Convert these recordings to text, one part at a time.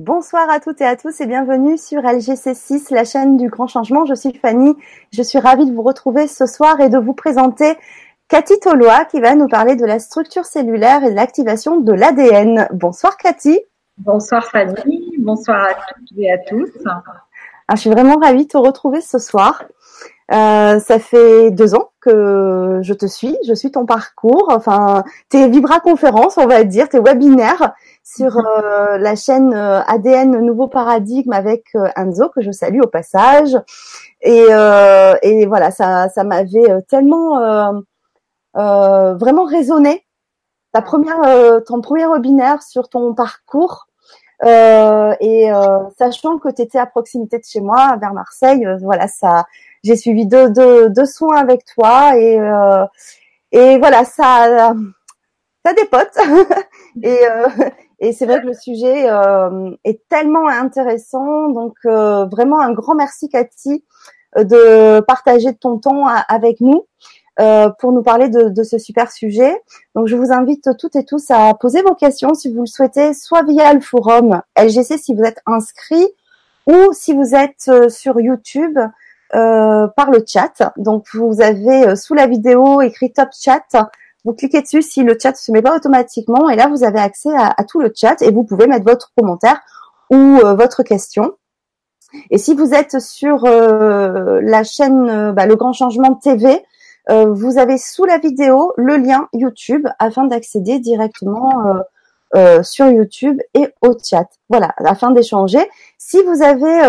Bonsoir à toutes et à tous et bienvenue sur LGC6, la chaîne du grand changement. Je suis Fanny. Je suis ravie de vous retrouver ce soir et de vous présenter Cathy Tolois qui va nous parler de la structure cellulaire et de l'activation de l'ADN. Bonsoir Cathy. Bonsoir Fanny. Bonsoir à toutes et à tous. Ah, je suis vraiment ravie de te retrouver ce soir. Euh, ça fait deux ans que je te suis, je suis ton parcours, enfin tes Vibra conférences, on va dire, tes webinaires sur euh, la chaîne euh, ADN Nouveau Paradigme avec euh, Enzo que je salue au passage. Et, et voilà, ça, ça m'avait tellement vraiment résonné. Ta première, ton premier webinaire sur ton parcours. et sachant que tu étais à proximité de chez moi, vers Marseille, voilà, ça, j'ai suivi deux, deux, deux, soins avec toi et et voilà, ça, ça dépote. et et c'est vrai que le sujet euh, est tellement intéressant. Donc euh, vraiment un grand merci Cathy euh, de partager ton temps avec nous pour nous parler de, de, ce super sujet. Donc je vous invite toutes et tous à poser vos questions si vous le souhaitez, soit via le forum LGC si vous êtes inscrit ou si vous êtes sur YouTube. par le chat. Donc vous avez sous la vidéo écrit Top Chat vous cliquez dessus si le chat se met pas automatiquement et là vous avez accès à, tout le chat et vous pouvez mettre votre commentaire ou euh, votre question. Et si vous êtes sur euh, la chaîne euh, bah, Le Grand Changement TV, vous avez sous la vidéo le lien YouTube afin d'accéder directement sur YouTube et au chat. Voilà, afin d'échanger. Si vous avez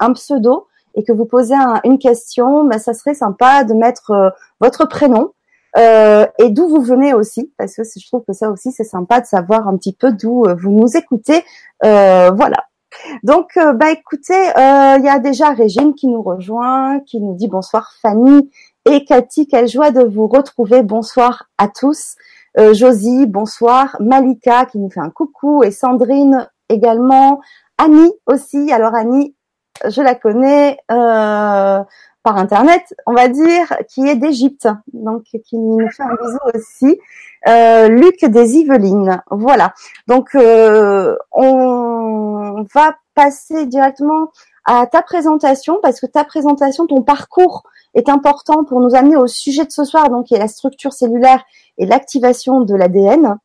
un pseudo et que vous posez une question, bah, ça serait sympa de mettre votre prénom euh, et d'où vous venez aussi, parce que je trouve que ça aussi c'est sympa de savoir un petit peu d'où euh, vous nous écoutez. Euh, voilà. Donc, euh, bah écoutez, il y a déjà Régine qui nous rejoint, qui nous dit bonsoir Fanny et Cathy, quelle joie de vous retrouver. Bonsoir à tous. Josie, bonsoir. Malika qui nous fait un coucou et Sandrine également. Annie aussi. Alors Annie, je la connais. Euh, par internet, on va dire, qui est d'Égypte, donc qui nous fait un bisou aussi. Euh, Luc des Yvelines, voilà. Donc euh, on va passer directement à ta présentation parce que ta présentation, ton parcours est important pour nous amener au sujet de ce soir, donc qui est la structure cellulaire et l'activation de l'ADN.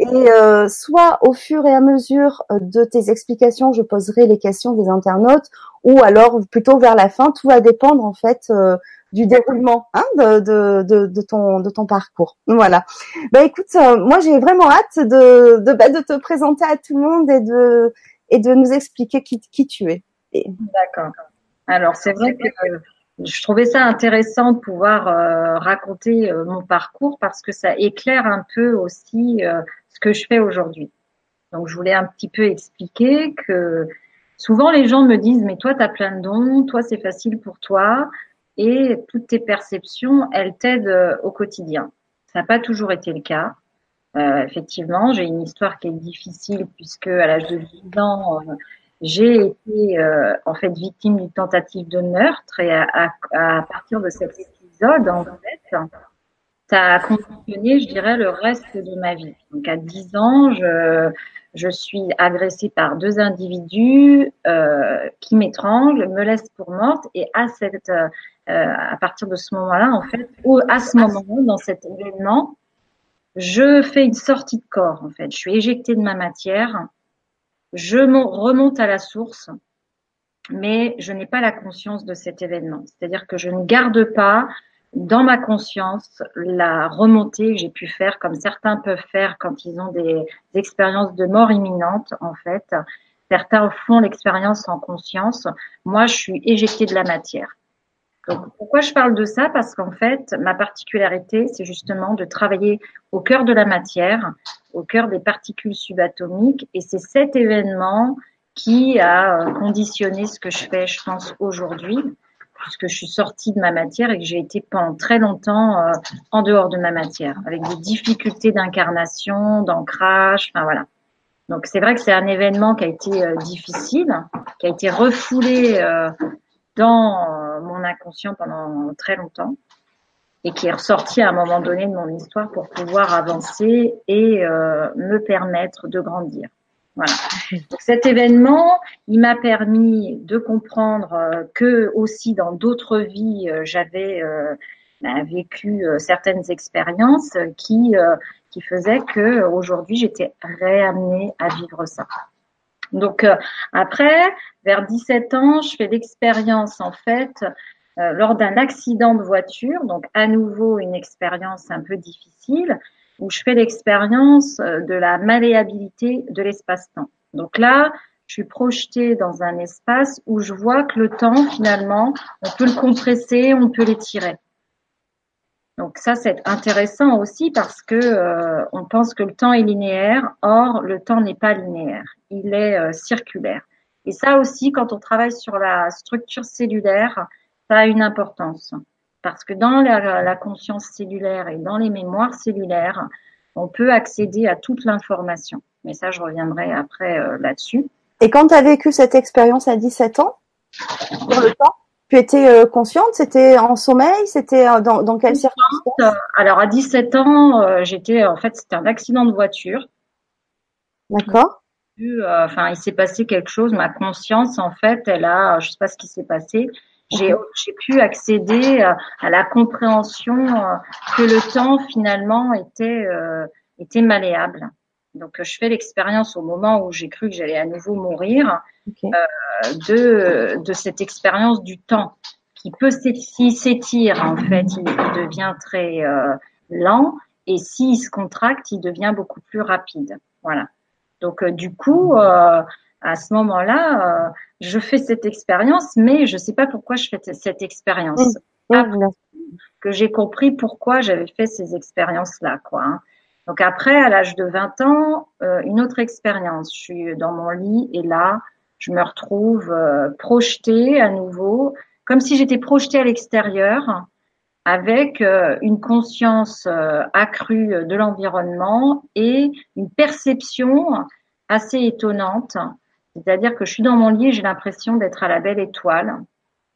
Et euh, soit au fur et à mesure de tes explications, je poserai les questions des internautes, ou alors plutôt vers la fin. Tout va dépendre en fait euh, du déroulement hein, de, de, de, ton, de ton parcours. Voilà. Bah écoute, euh, moi j'ai vraiment hâte de, de, bah, de te présenter à tout le monde et de, et de nous expliquer qui, qui tu es. D'accord. Alors c'est vrai que je trouvais ça intéressant de pouvoir euh, raconter mon parcours parce que ça éclaire un peu aussi ce que je fais aujourd'hui. Donc je voulais un petit peu expliquer que Souvent, les gens me disent, mais toi, tu as plein de dons, toi, c'est facile pour toi, et toutes tes perceptions, elles t'aident euh, au quotidien. Ça n'a pas toujours été le cas. Euh, effectivement, j'ai une histoire qui est difficile puisque à l'âge de 10 ans, euh, j'ai été euh, en fait victime d'une tentative de meurtre et à, à, à, partir de cet épisode, en fait, ça a conditionné, je dirais, le reste de ma vie. Donc à 10 ans, je, je suis agressée par deux individus euh, qui m'étranglent, me laissent pour morte et à cette euh, à partir de ce moment-là en fait ou à ce moment-là dans cet événement je fais une sortie de corps en fait je suis éjectée de ma matière je remonte à la source mais je n'ai pas la conscience de cet événement c'est-à-dire que je ne garde pas dans ma conscience la remontée que j'ai pu faire, comme certains peuvent faire quand ils ont des, expériences de mort imminente, en fait. Certains font l'expérience en conscience. Moi, je suis éjectée de la matière. Donc, pourquoi je parle de ça? Parce qu'en fait, ma particularité, c'est justement de travailler au cœur de la matière, au cœur des particules subatomiques, et c'est cet événement qui a conditionné ce que je fais, je pense, aujourd'hui puisque je suis sortie de ma matière et que j'ai été pendant très longtemps euh, en dehors de ma matière, avec des difficultés d'incarnation, d'ancrage, enfin voilà. Donc c'est vrai que c'est un événement qui a été euh, difficile, qui a été refoulé euh, dans mon inconscient pendant très longtemps et qui est ressorti à un moment donné de mon histoire pour pouvoir avancer et me permettre de grandir. Voilà. Cet événement, il m'a permis de comprendre euh, que aussi dans d'autres vies, euh, j'avais euh, bah, vécu certaines expériences qui qui faisaient que aujourd'hui j'étais réamenée à vivre ça. Donc après, vers 17 ans, je fais l'expérience en fait lors d'un accident de voiture, donc à nouveau une expérience un peu difficile où je fais l'expérience euh, de la malléabilité de l'espace-temps. Donc là, je suis projetée dans un espace où je vois que le temps, finalement, on peut le compresser, on peut l'étirer. Donc ça, c'est intéressant aussi parce que euh, on pense que le temps est linéaire. Or, le temps n'est pas linéaire. Il est euh, circulaire. Et ça aussi, quand on travaille sur la structure cellulaire, ça a une importance parce que dans la, conscience cellulaire et dans les mémoires cellulaires, on peut accéder à toute l'information. Mais ça, je reviendrai après euh, là-dessus. Et quand tu as vécu cette expérience à 17 ans, dans le temps, tu étais euh, consciente? C'était en sommeil? C'était euh, dans, dans quelles circonstances? Alors à 17 ans, j'étais en fait c'était un accident de voiture. D'accord. Enfin, il s'est passé quelque chose. Ma conscience, en fait, elle a, je sais pas ce qui s'est passé j'ai pu accéder euh, à la compréhension euh, que le temps finalement était euh, était malléable. Donc je fais l'expérience au moment où j'ai cru que j'allais à nouveau mourir de de cette expérience du temps qui peut s'étire en fait il, devient très lent et s'il se contracte il devient beaucoup plus rapide. Voilà. Donc du coup à ce moment-là, euh, je fais cette expérience, mais je ne sais pas pourquoi je fais cette expérience. que j'ai compris pourquoi j'avais fait ces expériences-là, quoi. Hein. Donc après, à l'âge de 20 ans, euh, une autre expérience. Je suis dans mon lit et là, je me retrouve euh, projetée à nouveau, comme si j'étais projetée à l'extérieur, avec une conscience accrue de l'environnement et une perception assez étonnante c'est-à-dire que je suis dans mon lit j'ai l'impression d'être à la belle étoile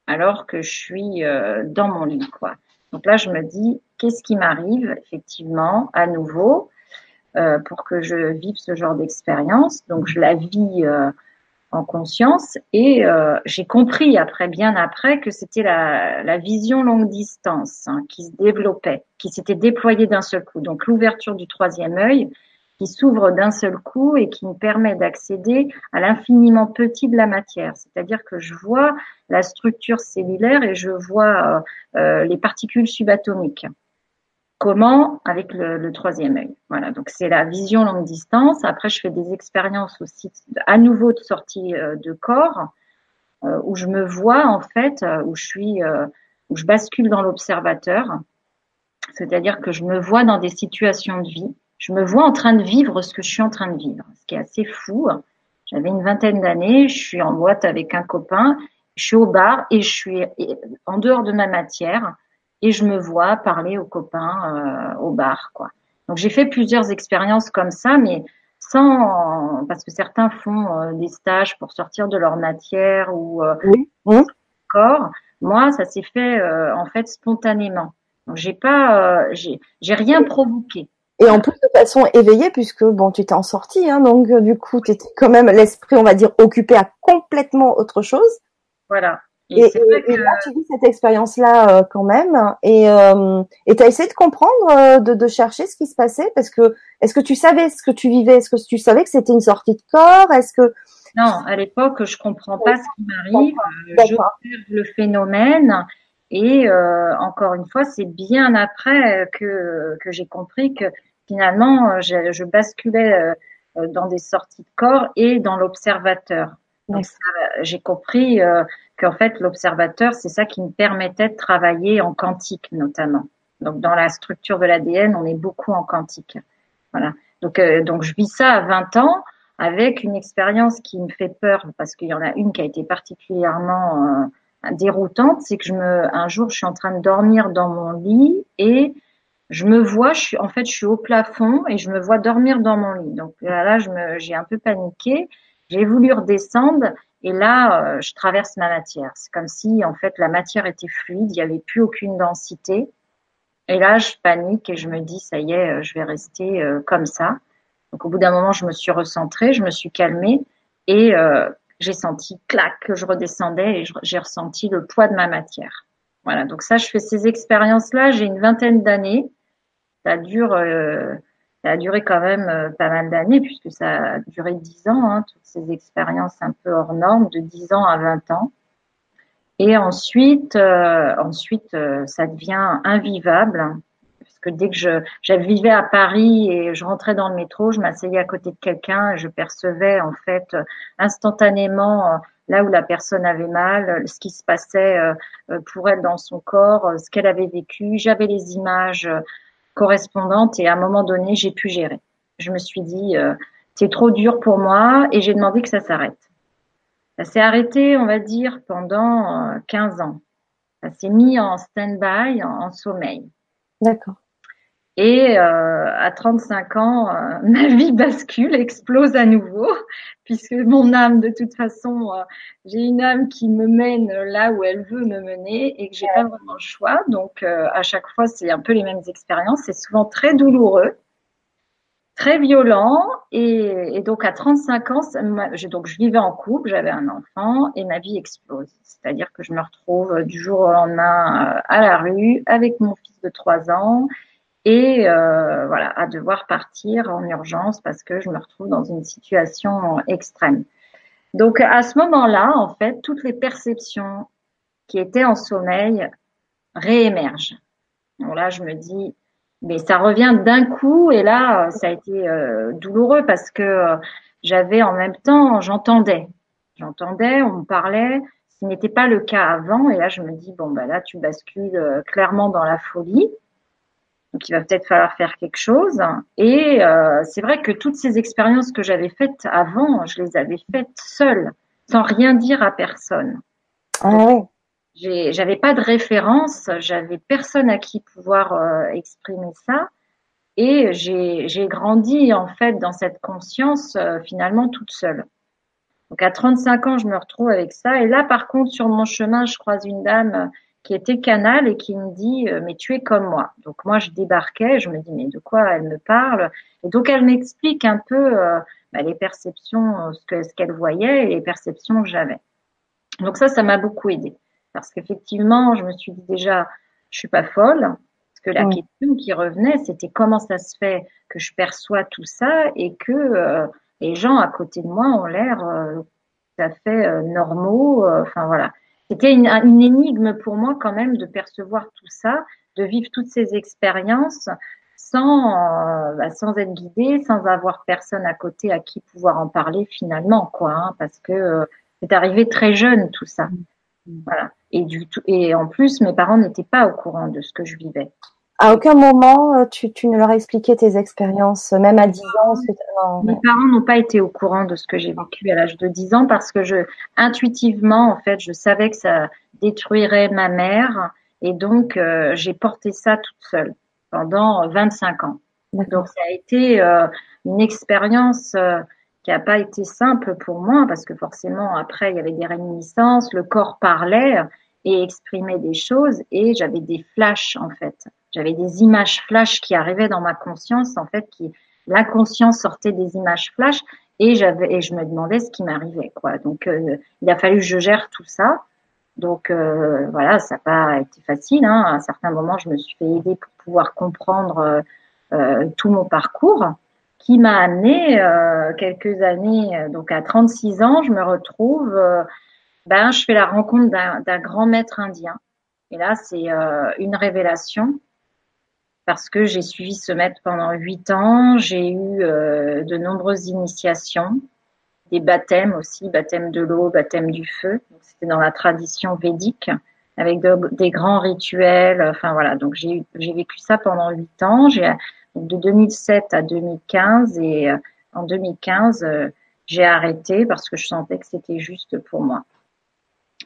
alors que je suis euh, dans mon lit, quoi. Donc là, je me dis, qu'est-ce qui m'arrive effectivement à nouveau euh, pour que je vive ce genre d'expérience? Donc je la vis euh, en conscience et j'ai compris après, bien après, que c'était la, la, vision longue distance hein, qui se développait, qui s'était déployée d'un seul coup. Donc l'ouverture du troisième œil, qui s'ouvre d'un seul coup et qui me permet d'accéder à l'infiniment petit de la matière. C'est-à-dire que je vois la structure cellulaire et je vois euh, euh, les particules subatomiques. Comment Avec le, troisième œil. Voilà, donc c'est la vision longue distance. Après, je fais des expériences aussi à nouveau de sortie euh, de corps où je me vois en fait, où je suis, où je bascule dans l'observateur. C'est-à-dire que je me vois dans des situations de vie je me vois en train de vivre ce que je suis en train de vivre, ce qui est assez fou. J'avais une vingtaine d'années, je suis en boîte avec un copain, je suis au bar et je suis en dehors de ma matière et je me vois parler aux copains euh, au bar, quoi. Donc j'ai fait plusieurs expériences comme ça, mais sans parce que certains font euh, des stages pour sortir de leur matière ou euh, corps. Moi, ça s'est fait euh, en fait spontanément. Donc j'ai pas, j'ai rien provoqué. Et en plus de façon éveillée, puisque bon, tu t'es en sortie, hein, donc euh, du coup, tu étais quand même l'esprit, on va dire, occupé à complètement autre chose. Voilà. Et, et, là, tu vis cette expérience-là euh, quand même, et euh, tu as essayé de comprendre, euh, de, de, chercher ce qui se passait, parce que est-ce que tu savais ce que tu vivais, est-ce que tu savais que c'était une sortie de corps, est-ce que non, à l'époque, je comprends pas ce qui m'arrive, j'observe le phénomène. Et euh, encore une fois, c'est bien après que, que j'ai compris que finalement, euh, je, je basculais euh, euh, dans des sorties de corps et dans l'observateur. Donc j'ai compris qu'en fait l'observateur, c'est ça qui me permettait de travailler en quantique notamment. Donc dans la structure de l'ADN, on est beaucoup en quantique. Voilà. Donc donc je vis ça à 20 ans avec une expérience qui me fait peur parce qu'il y en a une qui a été particulièrement déroutante, c'est que je me un jour je suis en train de dormir dans mon lit et je me vois, je suis, en fait, je suis au plafond et je me vois dormir dans mon lit. Donc là, je me, j'ai un peu paniqué. J'ai voulu redescendre et là, euh, je traverse ma matière. C'est comme si, en fait, la matière était fluide, il n'y avait plus aucune densité. Et là, je panique et je me dis, ça y est, euh, je vais rester euh, comme ça. Donc au bout d'un moment, je me suis recentrée, je me suis calmée et j'ai senti clac que je redescendais et j'ai ressenti le poids de ma matière. Voilà, donc ça, je fais ces expériences-là. J'ai une vingtaine d'années. Ça dure, ça a duré quand même euh, pas mal d'années puisque ça a duré dix ans, hein, toutes ces expériences un peu hors normes, de dix ans à vingt ans. Et ensuite, euh, ensuite, ça devient invivable que dès que je, je vivais à Paris et je rentrais dans le métro, je m'asseyais à côté de quelqu'un et je percevais en fait instantanément euh, là où la personne avait mal, ce qui se passait euh, pour elle dans son corps, ce qu'elle avait vécu. J'avais les images correspondantes et à un moment donné, j'ai pu gérer. Je me suis dit, euh, c'est trop dur pour moi et j'ai demandé que ça s'arrête. Ça s'est arrêté, on va dire, pendant 15 ans. Ça s'est mis en stand-by, en sommeil. D'accord. Et euh, à 35 ans, euh, ma vie bascule, explose à nouveau, puisque mon âme, de toute façon, euh, j'ai une âme qui me mène là où elle veut me mener et que j'ai pas vraiment le choix. Donc à chaque fois, c'est un peu les mêmes expériences. C'est souvent très douloureux, très violent. Et, et donc à 35 ans, je, donc je vivais en couple, j'avais un enfant et ma vie explose. C'est-à-dire que je me retrouve du jour au lendemain à la rue avec mon fils de 3 ans et euh, voilà à devoir partir en urgence parce que je me retrouve dans une situation extrême. Donc à ce moment-là, en fait, toutes les perceptions qui étaient en sommeil réémergent. Donc là, je me dis, mais ça revient d'un coup et là, ça a été euh, douloureux parce que euh, j'avais en même temps, j'entendais, j'entendais, on me parlait, ce n'était pas le cas avant et là, je me dis, bon, bah là, tu bascules euh, clairement dans la folie. Donc il va peut-être falloir faire quelque chose. Et euh, c'est vrai que toutes ces expériences que j'avais faites avant, je les avais faites seule, sans rien dire à personne. Ah J'avais pas de référence, j'avais personne à qui pouvoir euh, exprimer ça. Et j'ai grandi en fait dans cette conscience euh, finalement toute seule. Donc à 35 ans, je me retrouve avec ça. Et là, par contre, sur mon chemin, je croise une dame qui était canal et qui me dit euh, mais tu es comme moi. Donc moi je débarquais, je me dis mais de quoi elle me parle? Et donc elle m'explique un peu euh, bah, les perceptions, ce que ce qu'elle voyait et les perceptions que j'avais. Donc ça, ça m'a beaucoup aidé parce qu'effectivement, je me suis dit déjà, je suis pas folle. Parce que la question qui revenait, c'était comment ça se fait que je perçois tout ça et que euh, les gens à côté de moi ont l'air tout à fait normaux. Enfin voilà. C'était une, énigme pour moi quand même de percevoir tout ça, de vivre toutes ces expériences sans, euh, bah, sans être guidée, sans avoir personne à côté à qui pouvoir en parler finalement, quoi, hein, parce que euh, c'est arrivé très jeune tout ça. Voilà. Et du tout, et en plus, mes parents n'étaient pas au courant de ce que je vivais. À aucun moment, euh, tu, tu ne leur as expliqué tes expériences, même à 10 ans Mes parents n'ont pas été au courant de ce que j'ai vécu à l'âge de 10 ans parce que je, intuitivement, en fait, je savais que ça détruirait ma mère et donc euh, j'ai porté ça toute seule pendant 25 ans. Donc ça a été euh, une expérience qui n'a pas été simple pour moi parce que forcément après il y avait des réminiscences, le corps parlait et exprimait des choses et j'avais des flashs en fait. J'avais des images flash qui arrivaient dans ma conscience, en fait, qui l'inconscient sortait des images flash et j'avais et je me demandais ce qui m'arrivait, quoi. Donc euh, il a fallu que je gère tout ça. Donc euh, voilà, ça n'a pas été facile. Hein. À un certain moment, je me suis fait aider pour pouvoir comprendre euh, tout mon parcours, qui m'a amené quelques années. Donc à 36 ans, je me retrouve. ben, je fais la rencontre d'un grand maître indien. Et là, c'est une révélation parce que j'ai suivi ce maître pendant huit ans. J'ai eu euh, de nombreuses initiations, des baptêmes aussi, baptême de l'eau, baptême du feu. C'était dans la tradition védique avec des grands rituels. Enfin voilà, donc j'ai vécu ça pendant huit ans. De 2007 à 2015 et euh, en 2015 euh, j'ai arrêté parce que je sentais que c'était juste pour moi.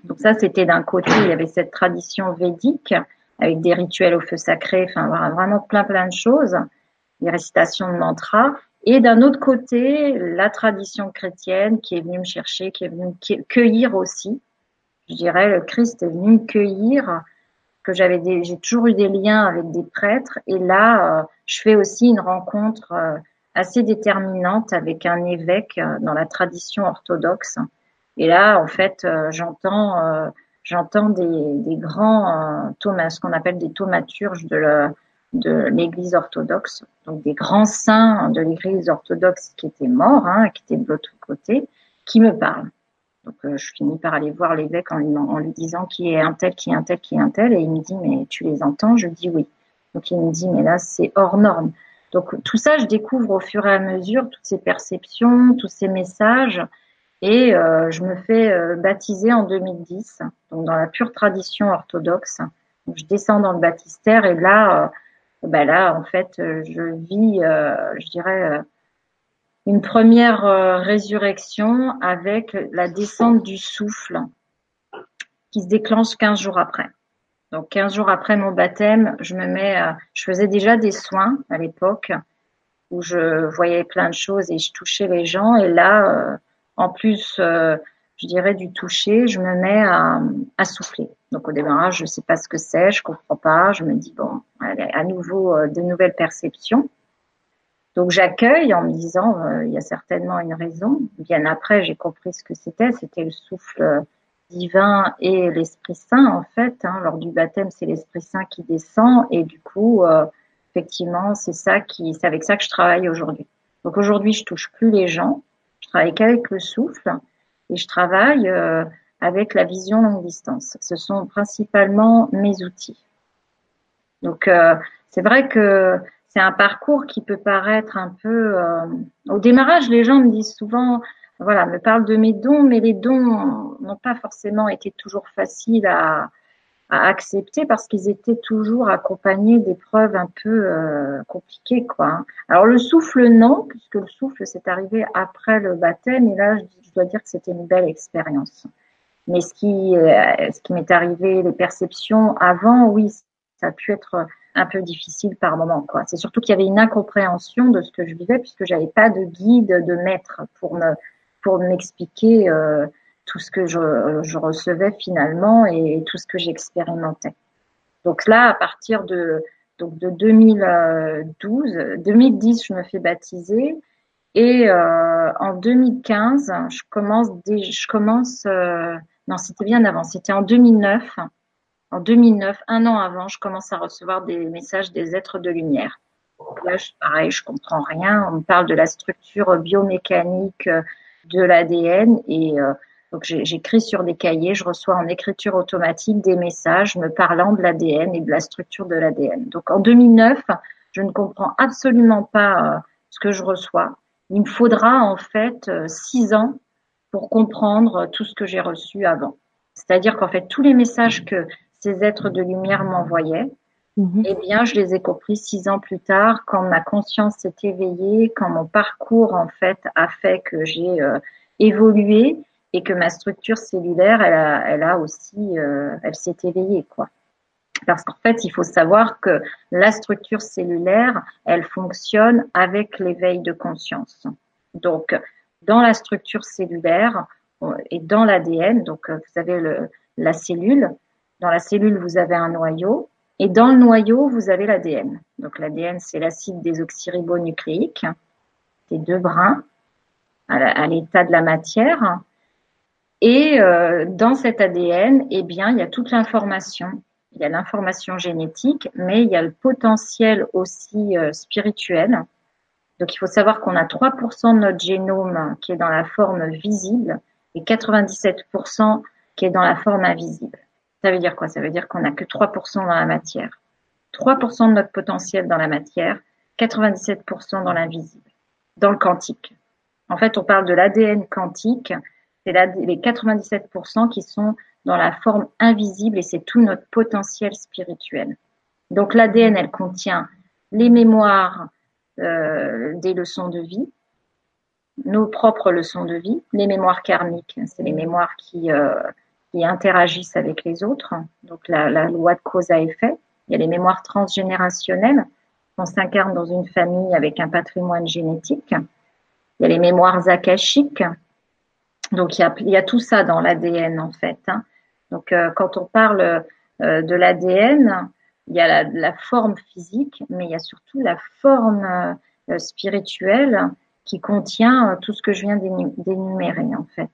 Donc ça c'était d'un côté il y avait cette tradition védique avec des rituels au feu sacré, enfin vraiment plein plein de choses, des récitations de mantras. Et d'un autre côté, la tradition chrétienne qui est venue me chercher, qui est venue me cueillir aussi. Je dirais, le Christ est venu me cueillir, que j'avais j'ai toujours eu des liens avec des prêtres. Et là, euh, je fais aussi une rencontre euh, assez déterminante avec un évêque dans la tradition orthodoxe. Et là, en fait, j'entends j'entends des, des grands thomas, ce qu'on appelle des thaumaturges de de l'Église orthodoxe, donc des grands saints de l'Église orthodoxe qui étaient morts, hein, qui étaient de l'autre côté, qui me parlent. Donc euh, je finis par aller voir l'évêque en lui, en lui disant qui est un tel, qui est un tel, qui est un tel, et il me dit mais tu les entends? Je dis oui. Donc il me dit mais là c'est hors norme. Donc tout ça je découvre au fur et à mesure toutes ces perceptions, tous ces messages, et euh, je me fais euh, baptiser en 2010, donc dans la pure tradition orthodoxe. Je descends dans le baptistère et là, bah là en fait je vis, je dirais une première résurrection avec la descente du souffle qui se déclenche 15 jours après. Donc 15 jours après mon baptême, je me mets, je faisais déjà des soins à l'époque où je voyais plein de choses et je touchais les gens et là, en plus, euh, je dirais du toucher, je me mets à, à souffler. Donc au démarrage, je sais pas ce que c'est, je comprends pas, je me dis bon, allez, à nouveau de nouvelles perceptions. Donc j'accueille en me disant, euh, il y a certainement une raison. Bien après, j'ai compris ce que c'était. C'était le souffle divin et l'Esprit Saint en fait. Hein. Lors du baptême, c'est l'Esprit Saint qui descend et du coup, euh, effectivement, c'est ça qui, c'est avec ça que je travaille aujourd'hui. Donc aujourd'hui, je touche plus les gens. Je travaille qu'avec le souffle et je travaille euh, avec la vision longue distance. Ce sont principalement mes outils. Donc c'est vrai que c'est un parcours qui peut paraître un peu. Euh, au démarrage, les gens me disent souvent, voilà, me parlent de mes dons, mais les dons n'ont pas forcément été toujours faciles à, accepter parce qu'ils étaient toujours accompagnés d'épreuves un peu euh, compliquées, quoi. Alors le souffle, non, puisque le souffle c'est arrivé après le baptême, et là, je, dois dire que c'était une belle expérience. Mais ce qui, euh, ce qui m'est arrivé, les perceptions avant, oui, ça a pu être un peu difficile par moment. Quoi. C'est surtout qu'il y avait une incompréhension de ce que je vivais puisque j'avais pas de guide, de maître pour me pour m'expliquer euh, tout ce que je, je, recevais finalement et, tout ce que j'expérimentais. Donc là, à partir de donc de 2012, 2010, je me fais baptiser et euh, en 2015, je commence je commence euh, non, c'était bien avant, c'était en 2009 en 2009, un an avant, je commence à recevoir des messages des êtres de lumière. Là, pareil, je comprends rien. On me parle de la structure biomécanique euh, de l'ADN et euh, donc j'écris sur des cahiers, je reçois en écriture automatique des messages me parlant de l'ADN et de la structure de l'ADN. Donc en 2009, je ne comprends absolument pas euh, ce que je reçois. Il me faudra en fait six ans pour comprendre tout ce que j'ai reçu avant. C'est-à-dire qu'en fait tous les messages que ces êtres de lumière m'envoyaient, mhm. eh bien, je les ai compris six ans plus tard, quand ma conscience s'est éveillée, quand mon parcours, en fait, a fait que j'ai euh, évolué et que ma structure cellulaire, elle a, aussi, euh, elle s'est éveillée, quoi. Parce qu'en fait, il faut savoir que la structure cellulaire, elle fonctionne avec l'éveil de conscience. Donc, dans la structure cellulaire et dans l'ADN, donc vous savez le, la cellule, dans la cellule, vous avez un noyau et dans le noyau, vous avez l'ADN. Donc l'ADN, c'est l'acide désoxyribonucléique, c'est deux brins à l'état de la matière. Et euh, dans cet ADN, eh bien, il y a toute l'information. Il y a l'information génétique, mais il y a le potentiel aussi euh, spirituel. Donc il faut savoir qu'on a 3% de notre génome qui est dans la forme visible et 97% qui est dans la forme invisible. Ça veut dire quoi? Ça veut dire qu'on n'a que 3% dans la matière. 3% de notre potentiel dans la matière, 97% dans l'invisible, dans le quantique. En fait, on parle de l'ADN quantique, c'est les 97% qui sont dans la forme invisible et c'est tout notre potentiel spirituel. Donc l'ADN, elle contient les mémoires euh, des leçons de vie, nos propres leçons de vie, les mémoires karmiques, c'est les mémoires qui euh, interagissent avec les autres. Donc la, loi de cause à effet. Il y a les mémoires transgénérationnelles. On s'incarne dans une famille avec un patrimoine génétique. Il y a les mémoires akashiques. Donc il y a, y a tout ça dans l'ADN en fait. Hein. Donc euh, quand on parle euh, de l'ADN, il y a la, forme physique, mais il y a surtout la forme, spirituel qui contient tout ce que je viens d'énumérer en fait.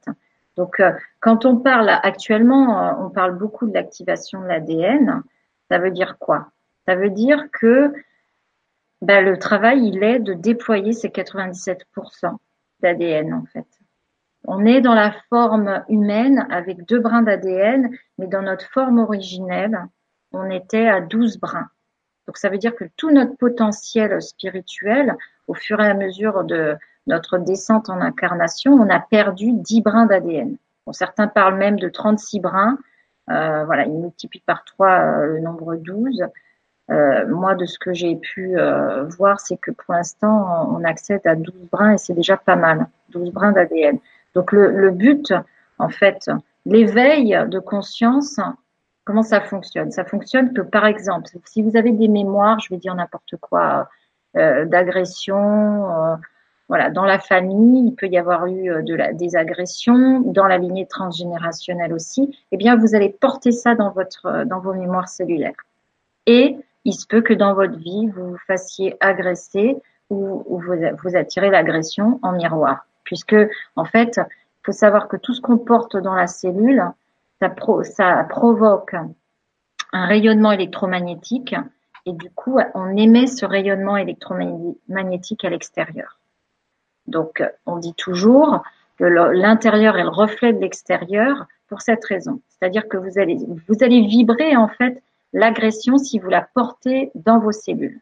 Donc, quand on parle actuellement, on parle beaucoup de l'activation de l'ADN. Ça veut dire quoi? Ça veut dire que ben, le travail, il est de déployer ces 97% d'ADN en fait. On est dans la forme humaine avec deux brins d'ADN, mais dans notre forme originelle, on était à 12 brins. Donc ça veut dire que tout notre potentiel spirituel, au fur et à mesure de notre descente en incarnation, on a perdu 10 brins d'ADN. Bon, certains parlent même de 36 brins. Euh, voilà, ils multiplient par 3 euh, le nombre 12. Euh, moi, de ce que j'ai pu euh, voir, c'est que pour l'instant, on accède à 12 brins et c'est déjà pas mal, 12 brins d'ADN. Donc le, le, but, en fait, l'éveil de conscience, comment ça fonctionne? Ça fonctionne que, par exemple, si vous avez des mémoires, je vais dire n'importe quoi, euh, d'agression, voilà, dans la famille, il peut y avoir eu de la, des agressions, dans la lignée transgénérationnelle aussi. Eh bien, vous allez porter ça dans votre, dans vos mémoires cellulaires. Et il se peut que dans votre vie, vous vous fassiez agresser ou, vous, vous attirez l'agression en miroir. Puisque, en fait, il faut savoir que tout ce qu'on porte dans la cellule, ça, provoque un rayonnement électromagnétique et du coup, on émet ce rayonnement électromagnétique à l'extérieur. Donc, on dit toujours que l'intérieur est le reflet de l'extérieur pour cette raison. C'est-à-dire que vous allez, vous allez vibrer en fait l'agression si vous la portez dans vos cellules.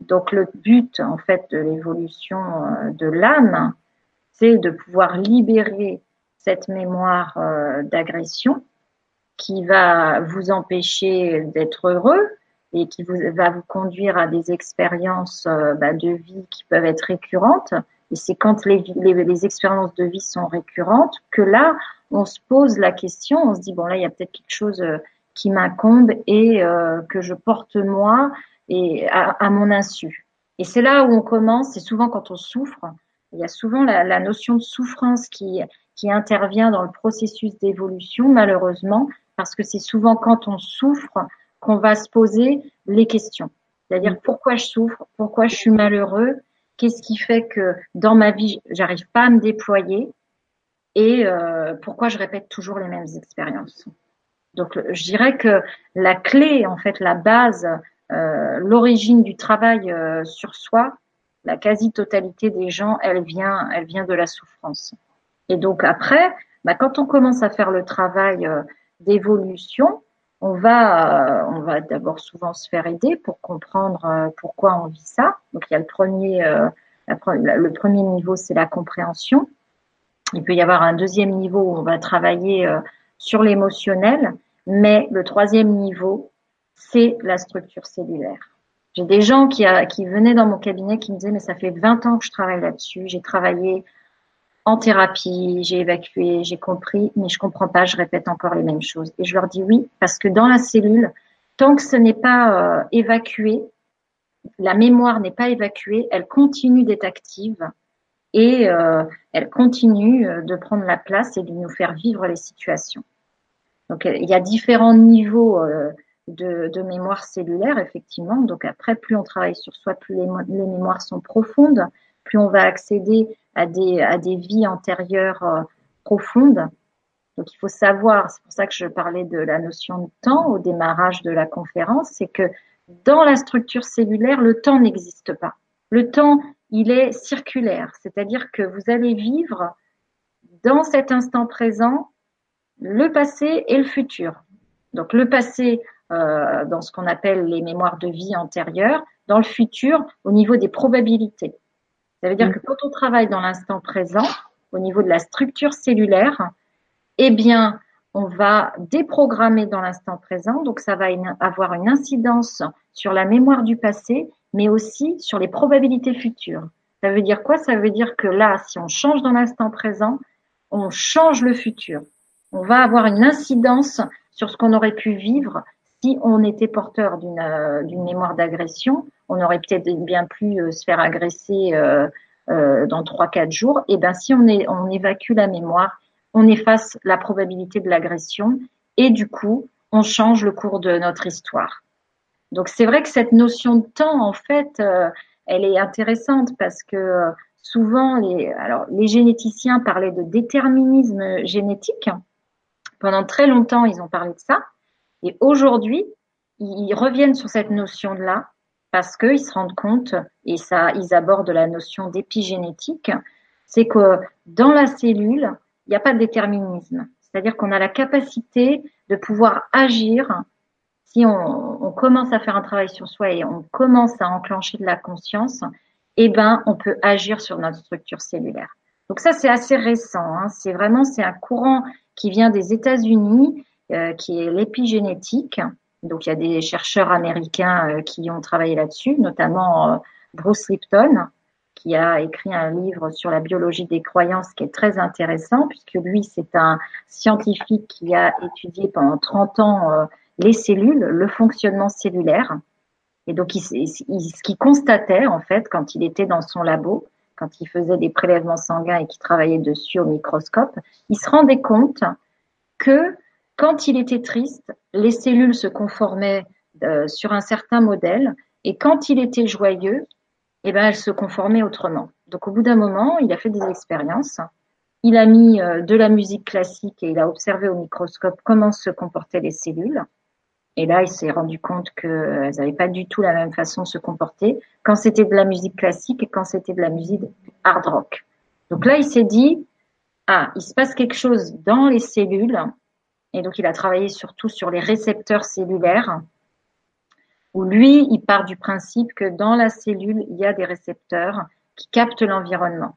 Donc le but en fait de l'évolution euh, de l'âme, c'est de pouvoir libérer cette mémoire euh, d'agression qui va vous empêcher d'être heureux et qui va vous conduire à des expériences euh, bah, de vie qui peuvent être récurrentes. Et c'est quand les, expériences de vie sont récurrentes que là, on se pose la question, on se dit, bon là, il y a peut-être quelque chose qui m'incombe et que je porte moi et à, mon insu. Et c'est là où on commence, c'est souvent quand on souffre, il y a souvent la, la notion de souffrance qui, qui intervient dans le processus d'évolution, malheureusement, parce que c'est souvent quand on souffre qu'on va se poser les questions. C'est-à-dire pourquoi je souffre, pourquoi je suis malheureux, qu'est-ce qui fait que dans ma vie, j'arrive pas à me déployer? Et euh, pourquoi je répète toujours les mêmes expériences? Donc, je dirais que la clé, en fait, la base, l'origine du travail euh, sur soi, la quasi-totalité des gens, elle vient, elle vient de la souffrance. Et donc après, bah, quand on commence à faire le travail euh, d'évolution, on va, on va d'abord souvent se faire aider pour comprendre pourquoi on vit ça. Donc il y a le premier, le premier niveau, c'est la compréhension. Il peut y avoir un deuxième niveau où on va travailler sur l'émotionnel mais le troisième niveau, c'est la structure cellulaire. J'ai des gens qui, qui venaient dans mon cabinet qui me disaient, mais ça fait 20 ans que je travaille là-dessus, j'ai travaillé en thérapie, j'ai évacué, j'ai compris, mais je comprends pas, je répète encore les mêmes choses. Et je leur dis oui, parce que dans la cellule, tant que ce n'est pas euh, évacué, la mémoire n'est pas évacuée, elle continue d'être active et euh, elle continue euh, de prendre la place et de nous faire vivre les situations. Donc il y a différents niveaux euh, de, mémoire cellulaire, effectivement. Donc après, plus on travaille sur soi, plus les, mémoires sont profondes, plus on va accéder à des, à des vies antérieures euh, profondes. Donc il faut savoir, c'est pour ça que je parlais de la notion de temps au démarrage de la conférence, c'est que dans la structure cellulaire, le temps n'existe pas. Le temps, il est circulaire, c'est-à-dire que vous allez vivre dans cet instant présent le passé et le futur. Donc le passé euh, dans ce qu'on appelle les mémoires de vie antérieures, dans le futur au niveau des probabilités. Ça veut dire que quand on travaille dans l'instant présent, au niveau de la structure cellulaire, eh bien, on va déprogrammer dans l'instant présent, donc ça va avoir une incidence sur la mémoire du passé, mais aussi sur les probabilités futures. Ça veut dire quoi? Ça veut dire que là, si on change dans l'instant présent, on change le futur on va avoir une incidence sur ce qu'on aurait pu vivre si on était porteur d'une euh, mémoire d'agression. On aurait peut-être bien pu euh, se faire agresser euh, dans trois quatre jours. Et ben si on, évacue la mémoire, on efface la probabilité de l'agression et du coup on change le cours de notre histoire. Donc c'est vrai que cette notion de temps, en fait, elle est intéressante parce que souvent, les généticiens parlaient de déterminisme génétique. Pendant très longtemps, ils ont parlé de ça. Et aujourd'hui, ils reviennent sur cette notion-là parce qu'ils se rendent compte, et ça, ils abordent la notion d'épigénétique, c'est que dans la cellule, il n'y a pas de déterminisme. C'est-à-dire qu'on a la capacité de pouvoir agir si on, commence à faire un travail sur soi et on commence à enclencher de la conscience, eh ben, on peut agir sur notre structure cellulaire. Donc ça, c'est assez récent. Hein. C'est vraiment c'est un courant qui vient des États-Unis, qui est l'épigénétique. Donc il y a des chercheurs américains euh, qui ont travaillé là-dessus, notamment euh, Bruce Lipton, qui a écrit un livre sur la biologie des croyances qui est très intéressant, puisque lui, c'est un scientifique qui a étudié pendant 30 ans les cellules, le fonctionnement cellulaire. Et donc, ce qu'il constatait, en fait, quand il était dans son labo, quand il faisait des prélèvements sanguins et qu'il travaillait dessus au microscope, il se rendait compte que quand il était triste, les cellules se conformaient euh, sur un certain modèle, et quand il était joyeux, eh ben, elles se conformaient autrement. Donc, au bout d'un moment, il a fait des expériences. Il a mis euh, de la musique classique et il a observé au microscope comment se comportaient les cellules. Et là, il s'est rendu compte qu'elles n'avaient pas du tout la même façon de se comporter quand c'était de la musique classique et quand c'était de la musique hard rock. Donc là, il s'est dit, ah, il se passe quelque chose dans les cellules. Et donc, il a travaillé surtout sur les récepteurs cellulaires, où lui, il part du principe que dans la cellule, il y a des récepteurs qui captent l'environnement.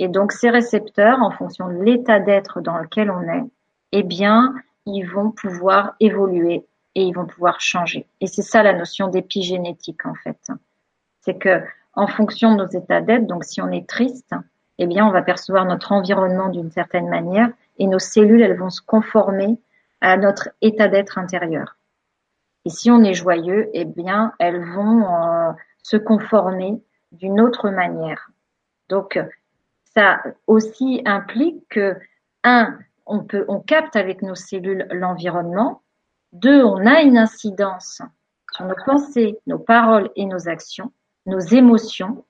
Et donc, ces récepteurs, en fonction de l'état d'être dans lequel on est, eh bien, ils vont pouvoir évoluer et ils vont pouvoir changer. Et c'est ça la notion d'épigénétique en fait. C'est que en fonction de nos états d'être, donc si on est triste, eh bien on va percevoir notre environnement d'une certaine manière et nos cellules elles vont se conformer à notre état d'être intérieur. Et si on est joyeux, eh bien elles vont euh, se conformer d'une autre manière. Donc ça aussi implique que un, on peut, on capte avec nos cellules l'environnement, deux, on a une incidence sur nos pensées, nos paroles et nos actions, nos émotions.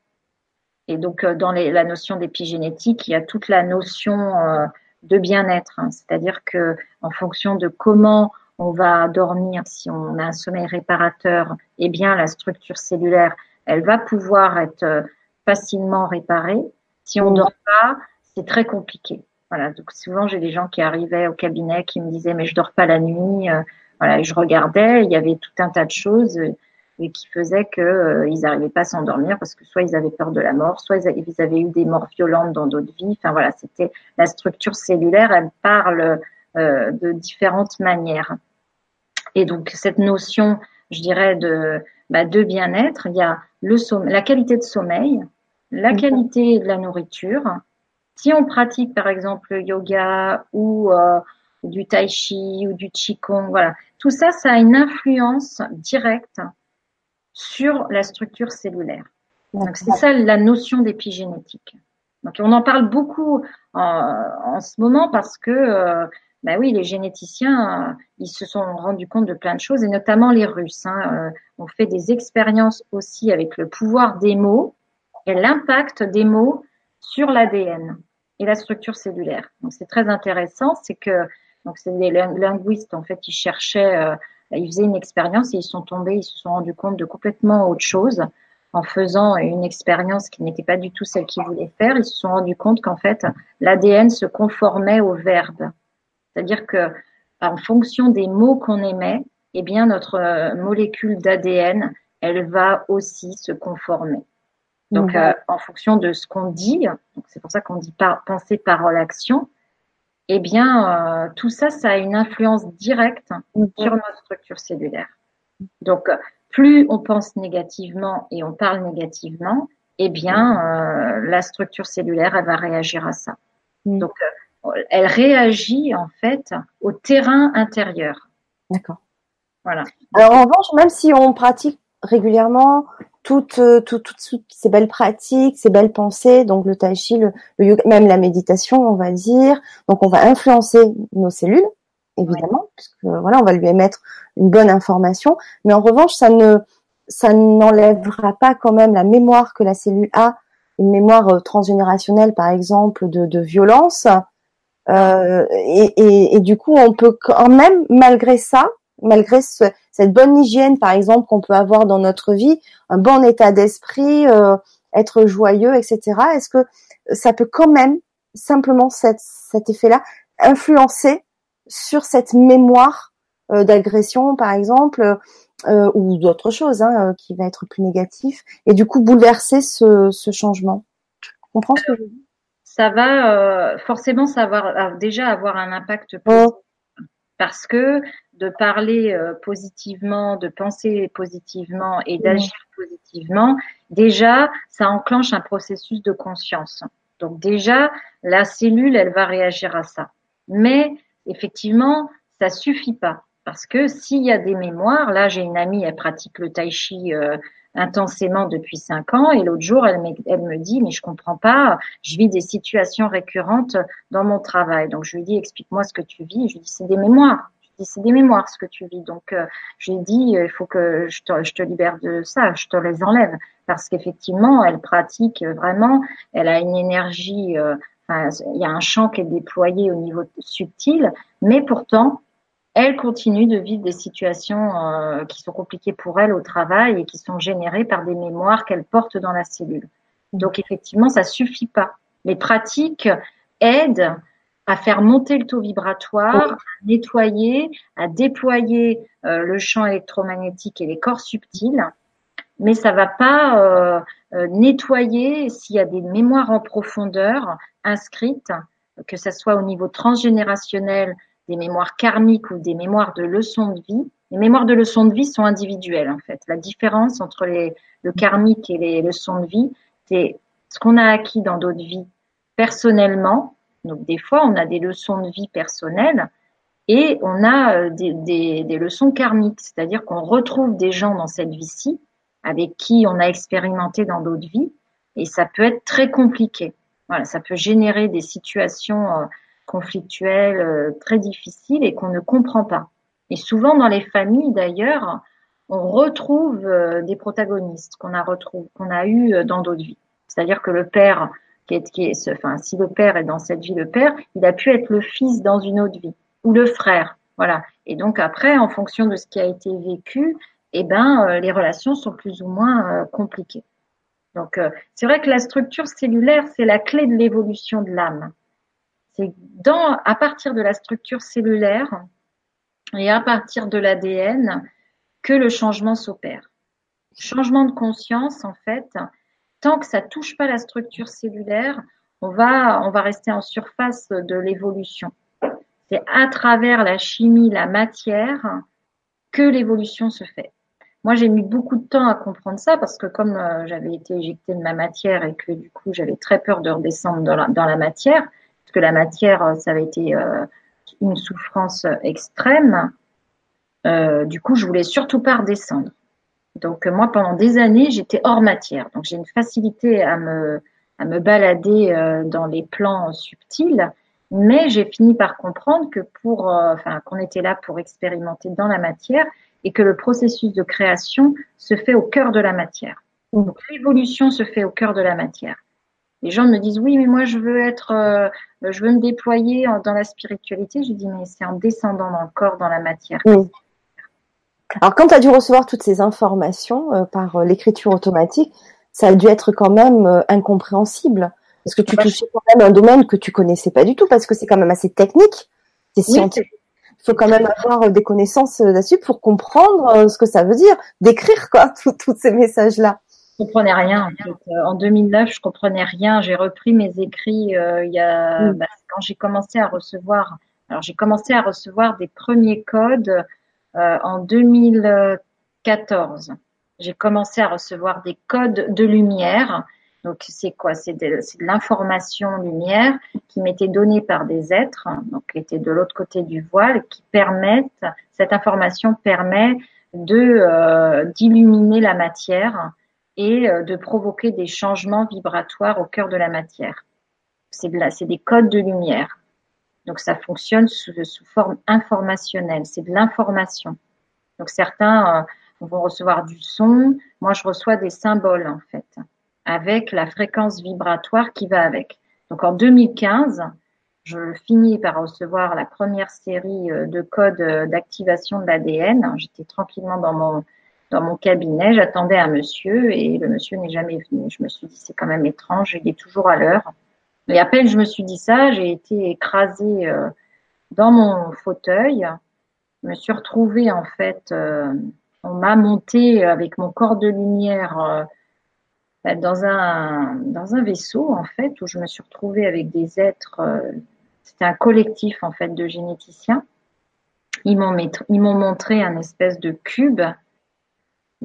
Et donc, euh, dans la notion d'épigénétique, il y a toute la notion euh, de bien-être. Hein. C'est-à-dire que, en fonction de comment on va dormir, si on a un sommeil réparateur, eh bien, la structure cellulaire, elle va pouvoir être euh, facilement réparée. Si on ne dort pas, c'est très compliqué. Voilà. Donc, souvent, j'ai des gens qui arrivaient au cabinet qui me disaient, mais je dors pas la nuit. Voilà, je regardais, il y avait tout un tas de choses euh, et qui faisaient qu'ils euh, n'arrivaient pas à s'endormir parce que soit ils avaient peur de la mort, soit ils avaient, eu des morts violentes dans d'autres vies. Enfin voilà, c'était la structure cellulaire, elle parle euh, de différentes manières. Et donc cette notion, je dirais de bah, de bien-être, il y a le sommeil, la qualité de sommeil, la qualité de la nourriture. Si on pratique par exemple le yoga ou euh, du tai chi ou du qigong, voilà. Tout ça, ça a une influence directe sur la structure cellulaire. Donc c'est ça la notion d'épigénétique. Donc on en parle beaucoup en, ce moment parce que euh, bah oui, les généticiens, euh, ils se sont rendus compte de plein de choses et notamment les Russes. Hein, euh, ont fait des expériences aussi avec le pouvoir des mots et l'impact des mots sur l'ADN et la structure cellulaire. Donc c'est très intéressant, c'est que donc c'est des linguistes en fait, ils cherchaient, euh, ils faisaient une expérience et ils sont tombés, ils se sont rendus compte de complètement autre chose en faisant une expérience qui n'était pas du tout celle qu'ils voulaient faire. Ils se sont rendus compte qu'en fait l'ADN se conformait au verbe, c'est-à-dire que en fonction des mots qu'on émet, eh bien notre euh, molécule d'ADN, elle va aussi se conformer. Donc, mmh. euh, en fonction de ce qu'on dit, c'est pour ça qu'on dit par, pensée, parole, action, eh bien, euh, tout ça, ça a une influence directe mhm. sur notre structure cellulaire. Donc, plus on pense négativement et on parle négativement, eh bien, euh, la structure cellulaire, elle va réagir à ça. Mhm. Donc, euh, elle réagit en fait au terrain intérieur. D'accord. Voilà. Alors, en revanche, même si on pratique régulièrement toutes, euh, toutes, toutes, ces belles pratiques, ces belles pensées, donc le tai chi, le, yoga, même la méditation, on va dire. Donc on va influencer nos cellules, évidemment, puisque voilà, on va lui émettre une bonne information. Mais en revanche, ça ne ça n'enlèvera pas quand même la mémoire que la cellule a, une mémoire euh, transgénérationnelle par exemple de, de violence. Euh, et, et, et, du coup, on peut quand même, malgré ça, malgré cette bonne hygiène par exemple qu'on peut avoir dans notre vie, un bon état d'esprit, euh, être joyeux, etc. Est-ce que ça peut quand même simplement cet, cet effet-là influencer sur cette mémoire euh, d'agression, par exemple, euh, ou d'autres choses hein, euh, qui va être plus négatif, et du coup bouleverser ce, ce changement? Tu comprends ce que je veux dire? Ça va forcément, ça va déjà avoir un impact positif, parce que de parler positivement, de penser positivement et d'agir positivement, déjà, ça enclenche un processus de conscience. Donc déjà, la cellule, elle va réagir à ça. Mais effectivement, ça suffit pas. Parce que s'il y a des mémoires, là j'ai une amie, elle pratique le tai chi euh, intensément depuis cinq ans, et l'autre jour elle, elle, me dit mais je comprends pas, je vis des situations récurrentes dans mon travail. Donc je lui dis explique-moi ce que tu vis. Je lui dis c'est des mémoires. Je dis c'est des mémoires ce que tu vis. Donc euh, je lui dis il faut que je te, je te libère de ça, je te les enlève parce qu'effectivement elle pratique vraiment, elle a une énergie. Euh, il y a un champ qui est déployé au niveau subtil, mais pourtant, elle continue de vivre des situations euh, qui sont compliquées pour elle au travail et qui sont générées par des mémoires qu'elle porte dans la cellule. Donc effectivement, ça suffit pas. Les pratiques aident à faire monter le taux vibratoire, à nettoyer, à déployer euh, le champ électromagnétique et les corps subtils, mais ça va pas euh, nettoyer s'il y a des mémoires en profondeur inscrites, que ce soit au niveau transgénérationnel, des mémoires karmiques ou des mémoires de leçons de vie. Les mémoires de leçons de vie sont individuelles en fait. La différence entre les, le karmique et les leçons de vie, c'est ce qu'on a acquis dans d'autres vies personnellement. Donc des fois, on a des leçons de vie personnelles et on a euh, des, des, des leçons karmiques, c'est-à-dire qu'on retrouve des gens dans cette vie-ci avec qui on a expérimenté dans d'autres vies et ça peut être très compliqué. Voilà, ça peut générer des situations euh, conflictuelles euh, très difficiles et qu'on ne comprend pas. Et souvent dans les familles d'ailleurs, on retrouve euh, des protagonistes qu'on a retrouvé, qu'on a eu dans d'autres vies. C'est-à-dire que le père, qui est, qui est, enfin, si le père est dans cette vie, le père, il a pu être le fils dans une autre vie ou le frère, voilà. Et donc après, en fonction de ce qui a été vécu, eh ben, les relations sont plus ou moins compliquées. Donc, euh, c'est vrai que la structure cellulaire, c'est la clé de l'évolution de l'âme. C'est à partir de la structure cellulaire et à partir de l'ADN que le changement s'opère. Changement de conscience, en fait, tant que ça touche pas la structure cellulaire, on va, on va rester en surface de l'évolution. C'est à travers la chimie, la matière, que l'évolution se fait. Moi, j'ai mis beaucoup de temps à comprendre ça parce que comme euh, j'avais été éjectée de ma matière et que du coup, j'avais très peur de redescendre dans la matière, parce que la matière, euh, ça avait été euh, une souffrance extrême. du coup, je voulais surtout pas redescendre. Donc moi, pendant des années, j'étais hors matière. Donc j'ai une facilité à me à me balader dans les plans subtils, mais j'ai fini par comprendre que pour, enfin, qu'on était là pour expérimenter dans la matière et que le processus de création se fait au cœur de la matière. Donc l'évolution se fait au cœur de la matière. Les gens me disent oui, mais moi je veux être, euh, je veux me déployer dans la spiritualité. Je dis mais c'est en descendant dans le corps, dans la matière. Alors quand tu as dû recevoir toutes ces informations euh, par euh, l'écriture automatique, ça a dû être quand même incompréhensible parce que tu touchais quand même un domaine que tu connaissais pas du tout parce que c'est quand même assez technique, c'est scientifique faut quand même avoir des connaissances là-dessus pour comprendre ce que ça veut dire, d'écrire quoi, tous ces messages-là. Je comprenais rien. En, fait. en 2009, je comprenais rien. J'ai repris mes écrits il y a mm. bah, quand j'ai commencé à recevoir. Alors j'ai commencé à recevoir des premiers codes euh, en 2014. J'ai commencé à recevoir des codes de lumière donc c'est quoi? C'est de, l'information lumière qui m'était donnée par des êtres, donc qui étaient de l'autre côté du voile, qui permettent, cette information permet de euh, d'illuminer la matière et euh, de provoquer des changements vibratoires au cœur de la matière. C'est de des codes de lumière. Donc ça fonctionne sous, forme informationnelle, c'est de l'information. Donc certains vont recevoir du son. Moi, je reçois des symboles en fait, avec la fréquence vibratoire qui va avec. Donc en 2015, je finis par recevoir la première série euh, de codes euh, d'activation de l'ADN. J'étais tranquillement dans mon dans mon cabinet, j'attendais un monsieur et le monsieur n'est jamais venu. Je me suis dit c'est quand même étrange, il est toujours à l'heure. Et à peine je me suis dit ça, j'ai été écrasée euh, dans mon fauteuil. Je me suis retrouvée en fait, on m'a monté avec mon corps de lumière dans un dans un vaisseau en fait où je me suis retrouvée avec des êtres c'était un collectif en fait de généticiens. Ils m'ont montré un espèce de cube.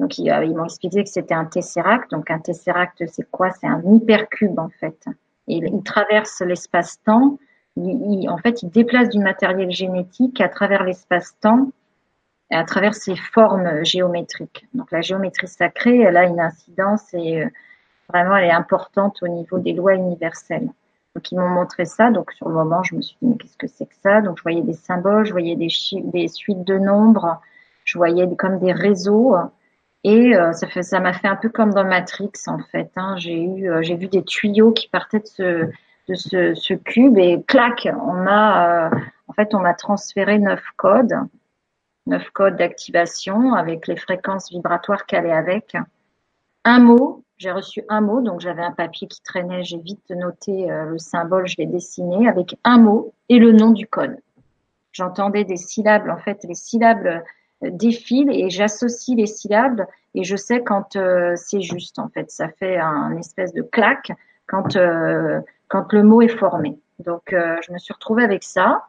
Donc ils, ils m'ont expliqué que c'était un tesseract. Donc un tesseract c'est quoi? C'est un hypercube en fait. Et il traverse l'espace-temps. Il, en fait, il déplace du matériel génétique à travers l'espace-temps et à travers ses formes géométriques. Donc la géométrie sacrée, elle a une incidence et euh, vraiment elle est importante au niveau des lois universelles. Donc ils m'ont montré ça. Donc sur le moment, je me suis dit mais qu'est-ce que c'est que ça? Donc je voyais des symboles, je voyais des suites de nombres, je voyais comme des réseaux. Et euh, ça fait, ça m'a fait un peu comme dans Matrix en fait. Hein. J'ai eu, euh, j'ai vu des tuyaux qui partaient de ce, de ce, ce cube et clac, on a, euh, en fait, on m'a transféré neuf codes, neuf codes d'activation avec les fréquences vibratoires qu'elle est avec. Un mot, j'ai reçu un mot, donc j'avais un papier qui traînait, j'ai vite noté euh, le symbole, je l'ai dessiné avec un mot et le nom du code. J'entendais des syllabes, en fait, les syllabes euh, défilent et j'associe les syllabes et je sais quand euh, c'est juste, en fait. Ça fait un espèce de claque quand, quand le mot est formé. Donc, je me suis retrouvée avec ça.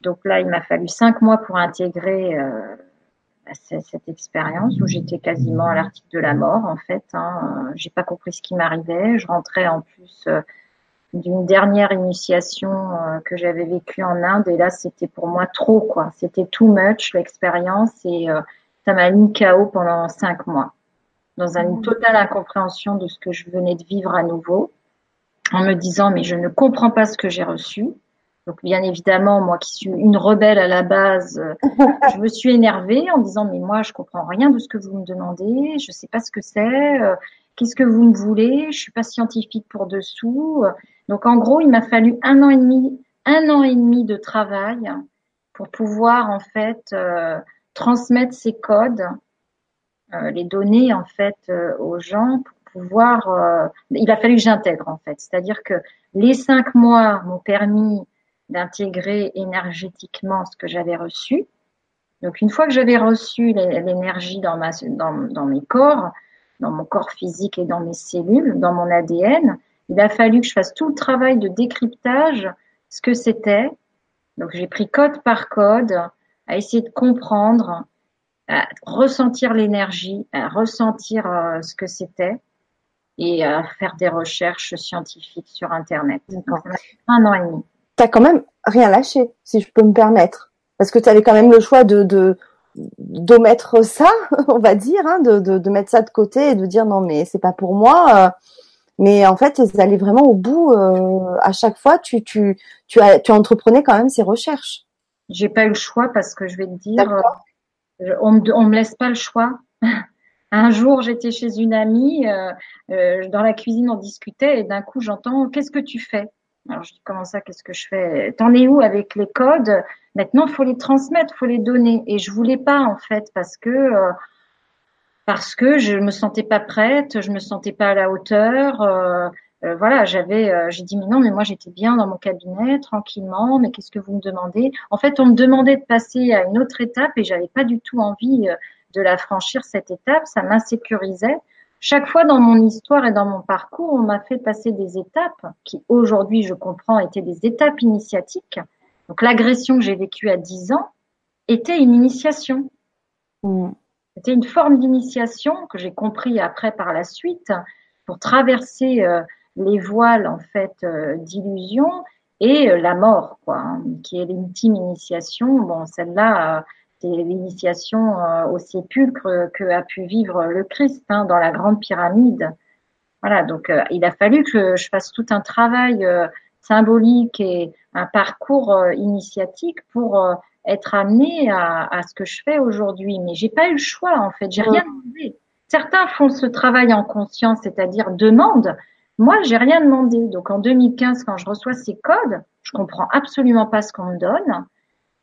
Donc là, il m'a fallu cinq mois pour intégrer cette expérience où j'étais quasiment à l'article de la mort en fait. Hein. J'ai pas compris ce qui m'arrivait. Je rentrais en plus euh, d'une dernière initiation euh, que j'avais vécue en Inde et là c'était pour moi trop quoi. C'était too much l'expérience et euh, ça m'a mis KO pendant cinq mois dans une mmh. totale incompréhension de ce que je venais de vivre à nouveau en me disant mais je ne comprends pas ce que j'ai reçu. Donc bien évidemment, moi qui suis une rebelle à la base, euh, je me suis énervée en disant mais moi je comprends rien de ce que vous me demandez, je sais pas ce que c'est, euh, qu'est-ce que vous me voulez, je suis pas scientifique pour dessous. Donc en gros, il m'a fallu un an et demi, un an et demi de travail pour pouvoir en fait euh, transmettre ces codes, les donner en fait aux gens pour pouvoir. il a fallu que j'intègre en fait, c'est-à-dire que les cinq mois m'ont permis d'intégrer énergétiquement ce que j'avais reçu. Donc une fois que j'avais reçu l'énergie dans, ma, dans mes corps, dans mon corps physique et dans mes cellules, dans mon ADN, il a fallu que je fasse tout le travail de décryptage, ce que c'était. Donc j'ai pris code par code, à essayer de comprendre, à ressentir l'énergie, à ressentir euh, ce que c'était et à faire des recherches scientifiques sur Internet. un an et demi t'as quand même rien lâché, si je peux me permettre, parce que tu avais quand même le choix de de d'omettre ça, on va dire, hein, de, de, de mettre ça de côté et de dire non mais c'est pas pour moi. Euh. mais en fait, ils allaient vraiment au bout. Euh, à chaque fois, tu tu tu as tu entreprenais quand même ces recherches. J'ai pas eu le choix parce que je vais te dire, euh, on me on me laisse pas le choix. Un jour, j'étais chez une amie, euh, dans la cuisine, on discutait et d'un coup, j'entends qu'est-ce que tu fais? Alors je dis comment ça, qu'est-ce que je fais? T'en es où avec les codes? Maintenant, faut les transmettre, faut les donner. Et je voulais pas en fait parce que euh, parce que je me sentais pas prête, je me sentais pas à la hauteur. Euh, euh, voilà, j'avais, j'ai dit mais non, mais moi j'étais bien dans mon cabinet tranquillement. Mais qu'est-ce que vous me demandez? En fait, on me demandait de passer à une autre étape et j'avais pas du tout envie de la franchir cette étape. Ça m'insécurisait. Chaque fois dans mon histoire et dans mon parcours, on m'a fait passer des étapes qui aujourd'hui, je comprends, étaient des étapes initiatiques. Donc l'agression que j'ai vécue à 10 ans était une initiation. Mm. C'était une forme d'initiation que j'ai compris après par la suite pour traverser euh, les voiles en fait euh, d'illusion et euh, la mort, quoi, hein, qui est l'ultime initiation. Bon, celle-là, c'est l'initiation euh, au sépulcre que a pu vivre le Christ hein, dans la grande pyramide. Voilà, donc euh, il a fallu que je fasse tout un travail euh, symbolique et un parcours initiatique pour être amenée à, à ce que je fais aujourd'hui. Mais j'ai pas eu le choix en fait. J'ai rien demandé. Certains font ce travail en conscience, c'est-à-dire demandent. Moi, j'ai rien demandé. Donc en 2015, quand je reçois ces codes, je comprends absolument pas ce qu'on me donne.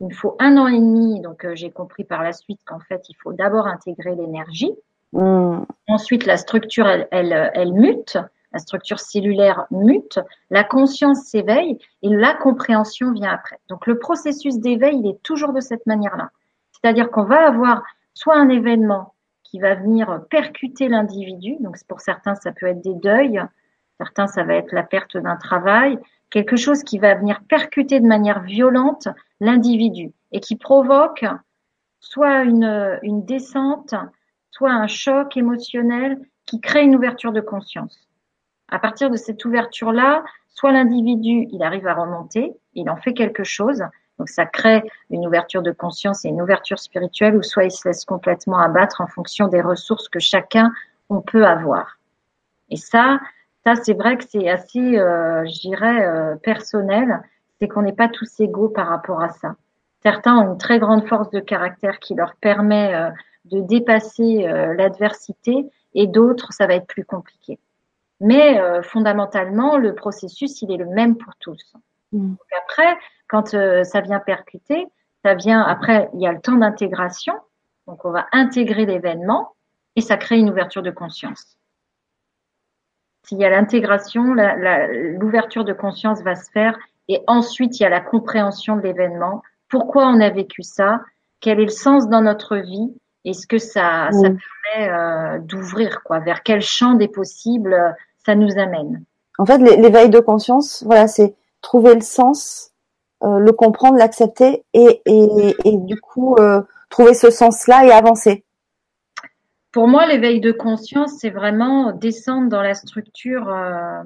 Il me faut un an et demi. Donc euh, j'ai compris par la suite qu'en fait, il faut d'abord intégrer l'énergie. Mm. Ensuite, la structure, elle, elle, elle mute. La structure cellulaire mute, la conscience s'éveille et la compréhension vient après. Donc le processus d'éveil, il est toujours de cette manière-là. C'est-à-dire qu'on va avoir soit un événement qui va venir percuter l'individu, donc pour certains ça peut être des deuils, certains ça va être la perte d'un travail, quelque chose qui va venir percuter de manière violente l'individu et qui provoque soit une, descente, soit un choc émotionnel qui crée une ouverture de conscience à partir de cette ouverture-là, soit l'individu, il arrive à remonter, il en fait quelque chose, donc ça crée une ouverture de conscience et une ouverture spirituelle, ou soit il se laisse complètement abattre en fonction des ressources que chacun on peut avoir. Et ça, ça c'est vrai que c'est assez, euh, je dirais, euh, personnel, c'est qu'on n'est pas tous égaux par rapport à ça. Certains ont une très grande force de caractère qui leur permet euh, de dépasser euh, l'adversité, et d'autres, ça va être plus compliqué. Mais euh, fondamentalement, le processus, il est le même pour tous. Mm. Donc après, quand euh, ça vient percuter, ça vient après, il y a le temps d'intégration. Donc on va intégrer l'événement et ça crée une ouverture de conscience. S'il y a l'intégration, l'ouverture de conscience va se faire et ensuite il y a la compréhension de l'événement. Pourquoi on a vécu ça? Quel est le sens dans notre vie? Est-ce que ça, ça permet euh, d'ouvrir quoi? Vers quel champ des possibles euh, ça nous amène? En fait, l'é- l'éveil de conscience, voilà, c'est trouver le sens, euh, le comprendre, l'accepter et, et, et du coup euh, trouver ce sens-là et avancer. Pour moi, l'éveil de conscience, c'est vraiment descendre dans la structure, euh,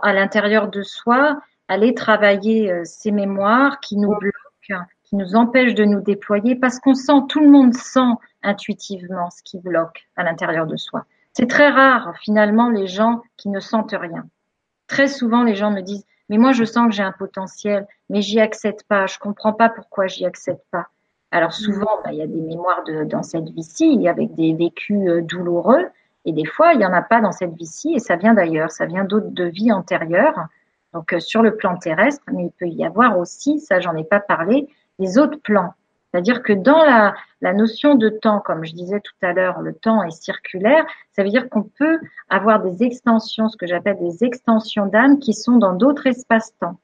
à l'intérieur de soi, aller travailler euh, ces mémoires qui nous bloquent, qui nous empêchent de nous déployer, parce qu'on sent, tout le monde sent intuitivement ce qui bloque à l'intérieur de soi. C'est très rare, finalement, les gens qui ne sentent rien. Très souvent, les gens me disent, mais moi, je sens que j'ai un potentiel, mais j'y accède pas, je comprends pas pourquoi j'y accède pas. Alors souvent, bah, il y a des mémoires de, dans cette vie-ci, avec des vécus euh, douloureux, et des fois, il y en a pas dans cette vie-ci, et ça vient d'ailleurs, ça vient d'autres de vies antérieures, donc euh, sur le plan terrestre, mais il peut y avoir aussi, ça j'en ai pas parlé, des autres plans. C'est-à-dire que dans la, la notion de temps, comme je disais tout à l'heure, le temps est circulaire, ça veut dire qu'on peut avoir des extensions, ce que j'appelle des extensions d'âme qui sont dans d'autres espaces-temps.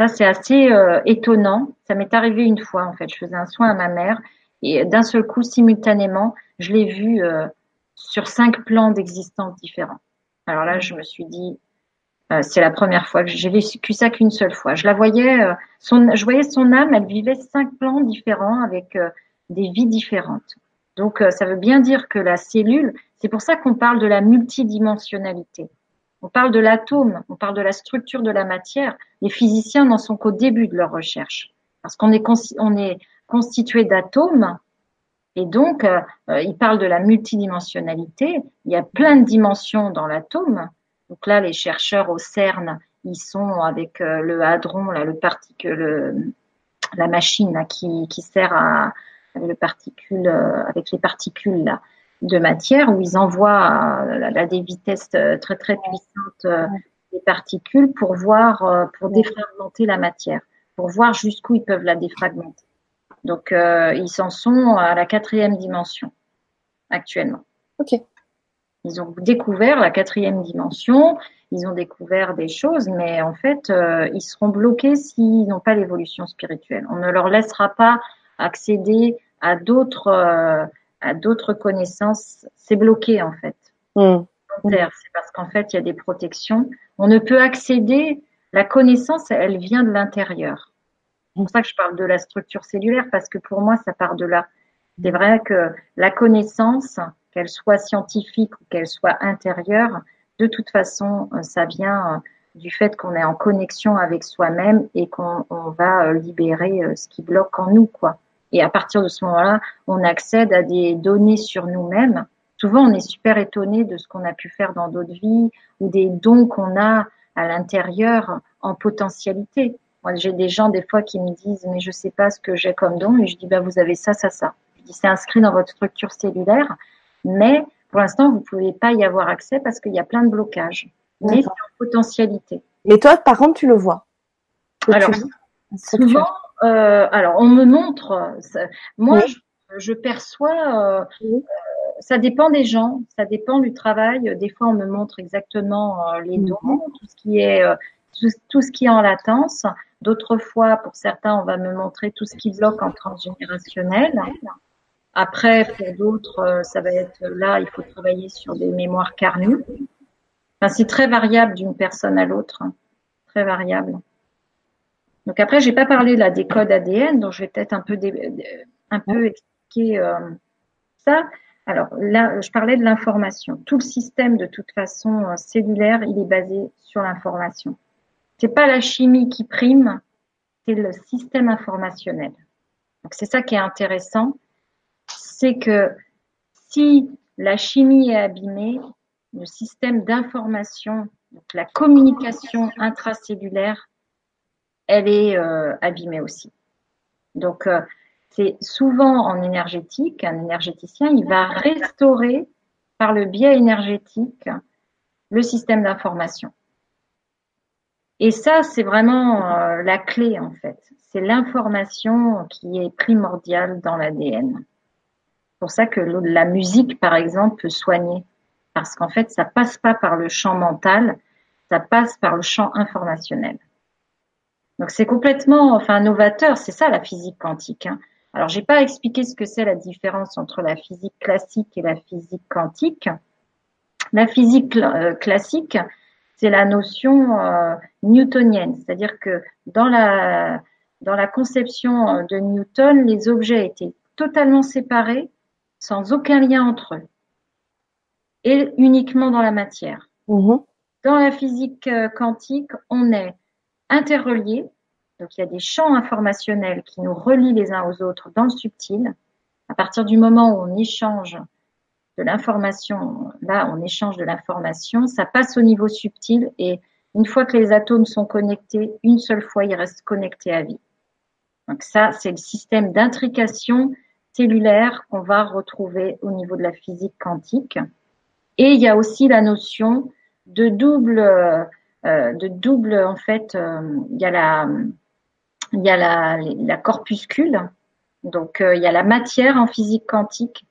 Ça, c'est assez euh, étonnant. Ça m'est arrivé une fois, en fait. Je faisais un soin à ma mère et d'un seul coup, simultanément, je l'ai vue euh, sur cinq plans d'existence différents. Alors là, je me suis dit, euh, c'est la première fois que j'ai vécu ça qu'une seule fois. Je la voyais, son, je voyais son âme, elle vivait cinq plans différents avec des vies différentes. Donc, ça veut bien dire que la cellule, c'est pour ça qu'on parle de la multidimensionnalité. On parle de l'atome, on parle de la structure de la matière. Les physiciens n'en sont qu'au début de leur recherche, parce qu'on est, on est constitué d'atomes, et donc euh, ils parlent de la multidimensionnalité. Il y a plein de dimensions dans l'atome. Donc là, les chercheurs au CERN, ils sont avec euh, le hadron, la machine qui, sert à euh, avec les particules de matière où ils envoient à, à des vitesses très très puissantes euh, des particules pour voir, euh, pour défragmenter la matière, pour voir jusqu'où ils peuvent la défragmenter. Donc euh, ils en sont à la quatrième dimension actuellement. Ok. Ils ont découvert la quatrième dimension, ils ont découvert des choses, mais en fait, euh, ils seront bloqués s'ils n'ont pas l'évolution spirituelle. On ne leur laissera pas accéder à d'autres euh, à d'autres connaissances. C'est bloqué en fait. Mm. C'est parce qu'en fait, il y a des protections. On ne peut accéder. La connaissance, elle vient de l'intérieur. C'est pour ça que je parle de la structure cellulaire parce que pour moi, ça part de là. C'est vrai que la connaissance, qu'elle soit scientifique ou qu'elle soit intérieure, de toute façon, ça vient du fait qu'on est en connexion avec soi-même et qu'on on va libérer ce qui bloque en nous, quoi. Et à partir de ce moment-là, on accède à des données sur nous-mêmes. Souvent, on est super étonné de ce qu'on a pu faire dans d'autres vies ou des dons qu'on a à l'intérieur en potentialité. Moi, j'ai des gens des fois qui me disent mais je sais pas ce que j'ai comme don et je dis bah vous avez ça, ça, ça. Je dis c'est inscrit dans votre structure cellulaire, mais pour l'instant vous pouvez pas y avoir accès parce qu'il y a plein de blocages. Mais c'est en potentialité. Mais toi, par contre, tu le vois. alors souvent, euh, alors on me montre. moi, je, perçois. Euh, ça dépend des gens, ça dépend du travail. Des fois, on me montre exactement euh, les mhm. dons, tout ce qui est euh, tout, ce qui est en latence. D'autres fois, pour certains, on va me montrer tout ce qui bloque en transgénérationnel. Après, pour d'autres, euh, ça va être là, il faut travailler sur des mémoires carnues. Enfin, c'est très variable d'une personne à l'autre, hein. très variable. Donc après, j'ai pas parlé là des codes ADN, donc je vais peut-être un peu un peu expliquer ça. Alors là, je parlais de l'information. Tout le système, de toute façon, euh, cellulaire, il est basé sur l'information. C'est pas la chimie qui prime, c'est le système informationnel. Donc c'est ça qui est intéressant, c'est que si la chimie est abîmée, le système d'information, donc la communication intracellulaire, elle est euh, abîmée aussi. Donc euh, c'est souvent en énergétique, un énergéticien, il va restaurer par le biais énergétique le système d'information. Et ça, c'est vraiment euh, la clé en fait. C'est l'information qui est primordiale dans l'ADN. C'est pour ça que la musique, par exemple, peut soigner. Parce qu'en fait, ça passe pas par le champ mental, ça passe par le champ informationnel. Donc c'est complètement, enfin, novateur. C'est ça la physique quantique. Hein. Alors, j'ai pas expliqué ce que c'est la différence entre la physique classique et la physique quantique. La physique euh, classique, c'est la notion euh, newtonienne, c'est-à-dire que dans la dans la conception euh, de Newton, les objets étaient totalement séparés, sans aucun lien entre eux, et uniquement dans la matière. Mmh dans la physique quantique, on est interreliés, donc il y a des champs informationnels qui nous relient les uns aux autres dans le subtil. À partir du moment où on échange de l'information, là on échange de l'information, ça passe au niveau subtil et une fois que les atomes sont connectés, une seule fois ils restent connectés à vie. Donc ça, c'est le système d'intrication cellulaire qu'on va retrouver au niveau de la physique quantique. Et il y a aussi la notion de double, euh, de double en fait, euh, il y a la il y a la, la corpuscule, donc euh, il y a la matière en physique quantique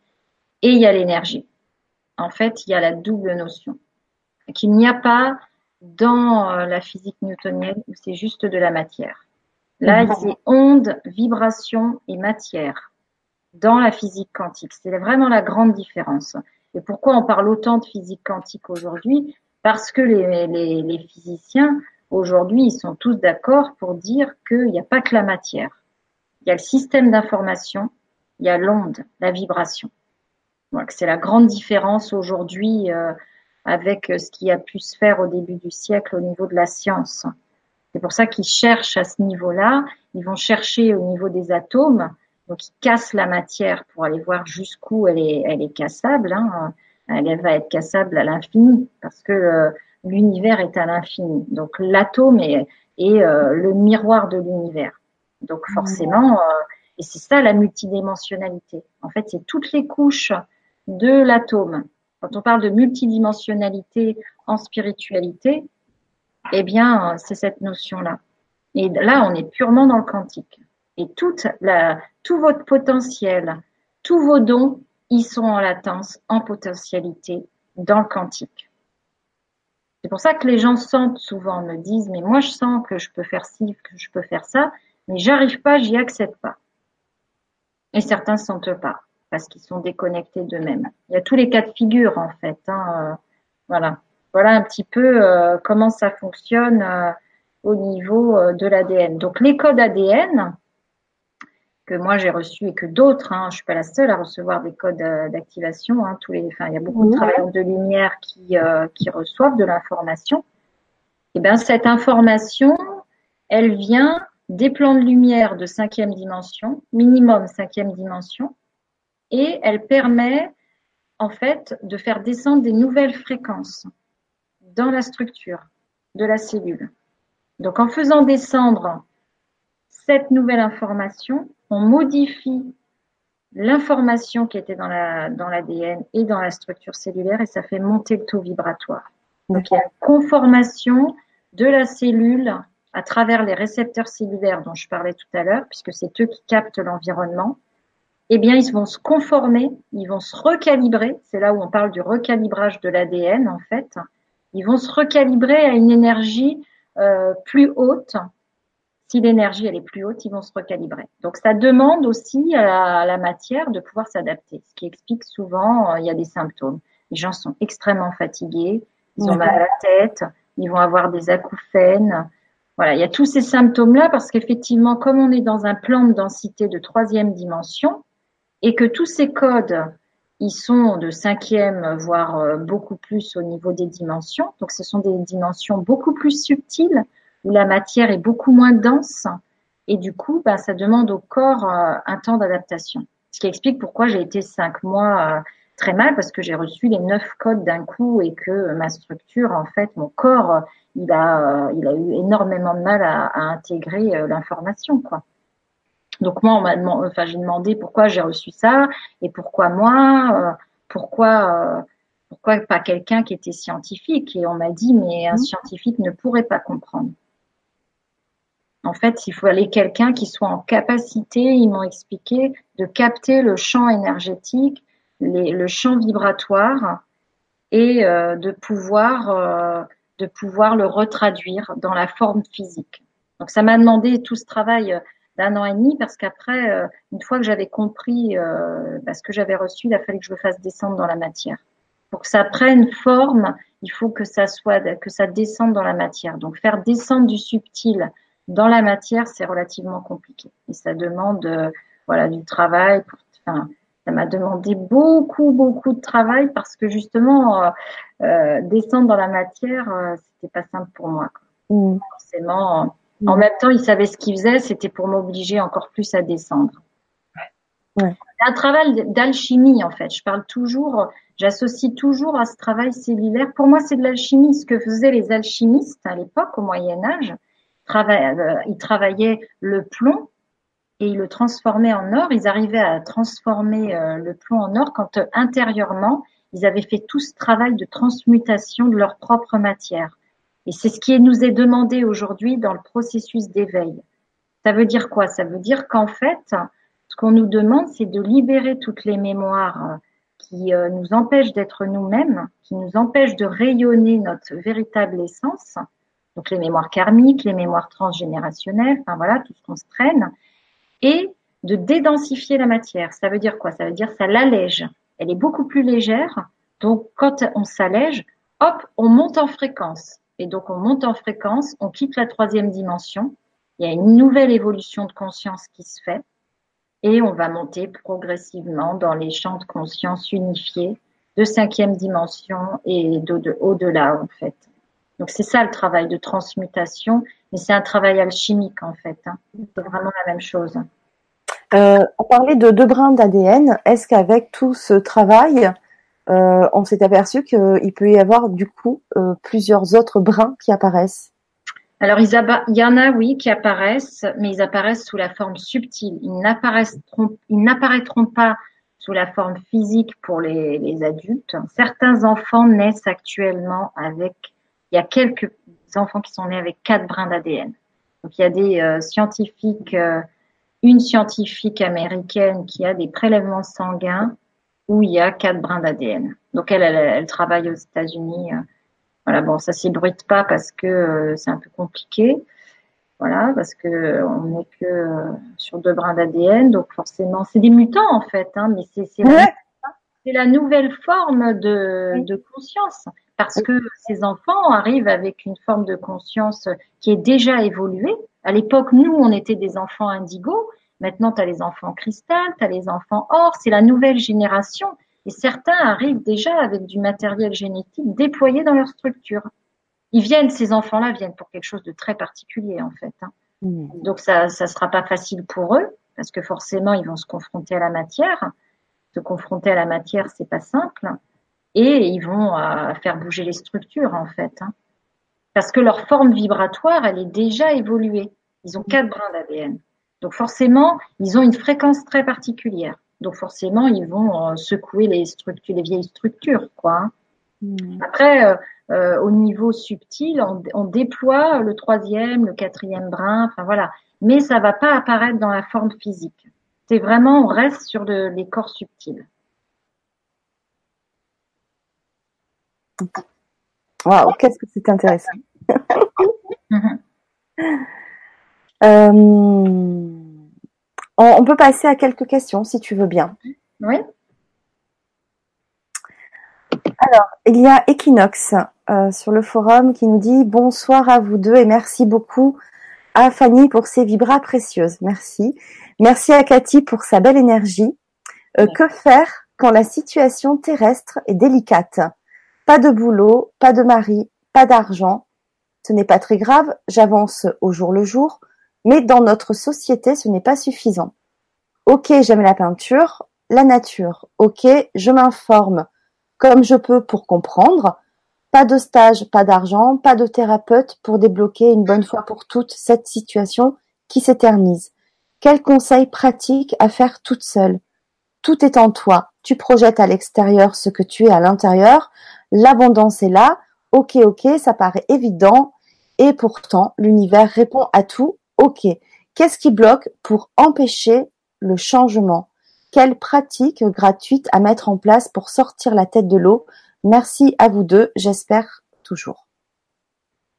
et il y a l'énergie. En fait, il y a la double notion qu'il n'y a pas dans euh, la physique newtonienne où c'est juste de la matière. Là, mhm. c'est ondes, vibrations et matière dans la physique quantique. C'est vraiment la grande différence. Et pourquoi on parle autant de physique quantique aujourd'hui? Parce que les, les, les physiciens Aujourd'hui, ils sont tous d'accord pour dire qu'il n'y a pas que la matière. Il y a le système d'information, il y a l'onde, la vibration. C'est la grande différence aujourd'hui euh, avec ce qui a pu se faire au début du siècle au niveau de la science. C'est pour ça qu'ils cherchent à ce niveau-là. Ils vont chercher au niveau des atomes. Donc, ils cassent la matière pour aller voir jusqu'où elle est, elle est cassable. Hein. Elle va être cassable à l'infini parce que euh, l'univers est à l'infini. Donc l'atome est, euh, le miroir de l'univers. Donc mmh. forcément, euh, et c'est ça la multidimensionnalité. En fait, c'est toutes les couches de l'atome. Quand on parle de multidimensionnalité en spiritualité, eh bien, c'est cette notion-là. Et là, on est purement dans le quantique. Et toute la, tout votre potentiel, tous vos dons, ils sont en latence, en potentialité dans le quantique. C'est pour ça que les gens sentent souvent, me disent, mais moi je sens que je peux faire ci, que je peux faire ça, mais j'arrive pas, j'y accède pas. Et certains ne sentent pas, parce qu'ils sont déconnectés d'eux-mêmes. Il y a tous les cas de figure en fait. Hein, euh, voilà. Voilà un petit peu euh, comment ça fonctionne euh, au niveau de l'ADN. Donc les codes ADN, que moi j'ai reçu et que d'autres, hein, je suis pas la seule à recevoir des codes euh, d'activation. Hein, tous les, enfin, il y a beaucoup de travailleurs de lumière qui euh, qui reçoivent de l'information. Et eh ben cette information, elle vient des plans de lumière de cinquième dimension, minimum cinquième dimension, et elle permet en fait de faire descendre des nouvelles fréquences dans la structure de la cellule. Donc en faisant descendre cette nouvelle information, on modifie l'information qui était dans la dans l'ADN et dans la structure cellulaire et ça fait monter le taux vibratoire. Donc il y a conformation de la cellule à travers les récepteurs cellulaires dont je parlais tout à l'heure, puisque c'est eux qui captent l'environnement. Eh bien, ils vont se conformer, ils vont se recalibrer. C'est là où on parle du recalibrage de l'ADN en fait. Ils vont se recalibrer à une énergie euh, plus haute si l'énergie elle est plus haute, ils vont se recalibrer. Donc ça demande aussi à la, matière de pouvoir s'adapter, ce qui explique souvent euh, il y a des symptômes. Les gens sont extrêmement fatigués, ils ont mal à la tête, ils vont avoir des acouphènes. Voilà, il y a tous ces symptômes-là parce qu'effectivement, comme on est dans un plan de densité de troisième dimension et que tous ces codes, ils sont de cinquième, voire euh, beaucoup plus au niveau des dimensions. Donc, ce sont des dimensions beaucoup plus subtiles où la matière est beaucoup moins dense et du coup, bah, ça demande au corps euh, un temps d'adaptation. Ce qui explique pourquoi j'ai été cinq mois euh, très mal parce que j'ai reçu les neuf codes d'un coup et que ma structure, en fait, mon corps, il a, euh, il a eu énormément de mal à, à intégrer l'information, quoi. Donc moi, on m'a demandé, enfin, j'ai demandé pourquoi j'ai reçu ça et pourquoi moi, pourquoi, pourquoi pas quelqu'un qui était scientifique et on m'a dit mais un mmh. scientifique ne pourrait pas comprendre. En fait, il faut aller quelqu'un qui soit en capacité, ils m'ont expliqué, de capter le champ énergétique, le champ vibratoire et euh, de pouvoir euh, de pouvoir le retraduire dans la forme physique. Donc ça m'a demandé tout ce travail d'un an et demi parce qu'après, euh, une fois que j'avais compris bah, ce que j'avais reçu, il a fallu que je le fasse descendre dans la matière. Pour que ça prenne forme, il faut que ça soit que ça descende dans la matière. Donc faire descendre du subtil dans la matière, c'est relativement compliqué. Et ça demande euh, voilà du travail. enfin, ça m'a demandé beaucoup, beaucoup de travail parce que justement, euh, euh descendre dans la matière, euh, c'était pas simple pour moi. Mmh. Forcément, mmh. en même temps, il savait ce qu'il faisait, c'était pour m'obliger encore plus à descendre. Ouais. C'est un travail d'alchimie en fait. Je parle toujours, j'associe toujours à ce travail cellulaire. Pour moi, c'est de l'alchimie, ce que faisaient les alchimistes à l'époque, au Moyen Âge euh, ils travaillaient le plomb et ils le transformaient en or. Ils arrivaient à transformer euh, le plomb en or quand euh, intérieurement, ils avaient fait tout ce travail de transmutation de leur propre matière. Et c'est ce qui nous est demandé aujourd'hui dans le processus d'éveil. Ça veut dire quoi? Ça veut dire qu'en fait, ce qu'on nous demande, c'est de libérer toutes les mémoires qui nous empêchent d'être nous-mêmes, qui nous empêchent de rayonner notre véritable essence, donc les mémoires karmiques, les mémoires transgénérationnelles, enfin voilà, tout ce qu'on se traîne, et de dédensifier la matière. Ça veut dire quoi? Ça veut dire ça l'allège. Elle est beaucoup plus légère. Donc quand on s'allège, hop, on monte en fréquence. Et donc on monte en fréquence, on quitte la troisième dimension. Il y a une nouvelle évolution de conscience qui se fait. Et on va monter progressivement dans les champs de conscience unifiés de cinquième dimension et au-delà en fait. Donc c'est ça le travail de transmutation, mais c'est un travail alchimique en fait. Hein. C'est vraiment la même chose. Euh, on parlait de deux brins d'ADN. Est-ce qu'avec tout ce travail, euh, on s'est aperçu qu'il peut y avoir du coup euh, plusieurs autres brins qui apparaissent? Alors il y en a oui qui apparaissent, mais ils apparaissent sous la forme subtile. Ils n'apparaîtront, ils n'apparaîtront pas sous la forme physique pour les, les adultes. Certains enfants naissent actuellement avec il y a quelques enfants qui sont nés avec quatre brins d'ADN. Donc il y a des euh, scientifiques, euh, une scientifique américaine qui a des prélèvements sanguins où il y a quatre brins d'ADN. Donc elle, elle, travaille aux États-Unis. Euh, voilà, bon, ça s'ébruite pas parce que c'est un peu compliqué. Voilà, parce que on n'est que sur deux brins d'ADN, donc forcément, c'est des mutants en fait, hein, mais c'est c'est la nouvelle forme de, de conscience parce que ces enfants arrivent avec une forme de conscience qui est déjà évoluée. À l'époque, nous, on était des enfants indigos. Maintenant, tu as les enfants cristal, tu as les enfants or. C'est la nouvelle génération. Et certains arrivent déjà avec du matériel génétique déployé dans leur structure. Ils viennent, ces enfants-là viennent pour quelque chose de très particulier, en fait. Hein. Mmh. Donc, ça ne sera pas facile pour eux, parce que forcément, ils vont se confronter à la matière. Se confronter à la matière, c'est pas simple et ils vont euh, faire bouger les structures en fait. Hein. Parce que leur forme vibratoire, elle est déjà évoluée. Ils ont quatre brins d'ADN. Donc forcément, ils ont une fréquence très particulière. Donc forcément, ils vont euh, secouer les structures, les vieilles structures, quoi. Hein. Hmm. Après, euh, euh, au niveau subtil, on, déploie le troisième, le quatrième brin, enfin voilà. Mais ça va pas apparaître dans la forme physique. C'est vraiment, on reste sur les corps subtils. Waouh, qu'est-ce que c'est intéressant. on, peut passer à quelques questions si tu veux bien. Oui. Alors, il y a Equinox euh, sur le forum qui nous dit bonsoir à vous deux et merci beaucoup à Fanny pour ses vibras précieuses. Merci. Merci à Cathy pour sa belle énergie. Euh, que faire quand la situation terrestre est délicate? Pas de boulot, pas de mari, pas d'argent. Ce n'est pas très grave, j'avance au jour le jour, mais dans notre société, ce n'est pas suffisant. Ok, j'aime la peinture, la nature. Ok, je m'informe comme je peux pour comprendre. Pas de stage, pas d'argent, pas de thérapeute pour débloquer une bonne fois pour toutes cette situation qui s'éternise. Quel conseil pratique à faire toute seule? Tout est en toi. Tu projettes à l'extérieur ce que tu es à l'intérieur. L'abondance est là. Ok, ok, ça paraît évident. Et pourtant, l'univers répond à tout. Ok. Qu'est-ce qui bloque pour empêcher le changement? Quelle pratique gratuite à mettre en place pour sortir la tête de l'eau? Merci à vous deux, j'espère toujours.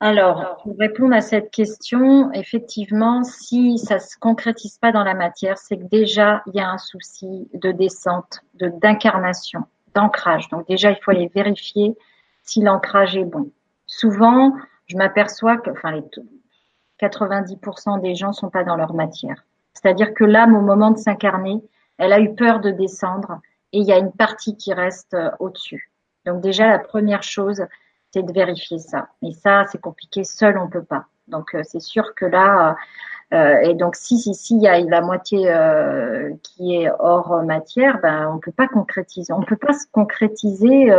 Alors, pour répondre à cette question, effectivement, si ça se concrétise pas dans la matière, c'est que déjà il y a un souci de descente, de d'incarnation, d'ancrage. Donc déjà, il faut aller vérifier si l'ancrage est bon. Souvent, je m'aperçois que, enfin, les 90% des gens sont pas dans leur matière. C'est-à-dire que l'âme, au moment de s'incarner, elle a eu peur de descendre et il y a une partie qui reste euh, au-dessus. Donc déjà, la première chose, c'est de vérifier ça. Et ça, c'est compliqué. Seul, on peut pas. Donc euh, c'est sûr que là, euh, et donc si si si il y a la moitié qui est hors matière, ben on peut pas concrétiser. On peut pas se concrétiser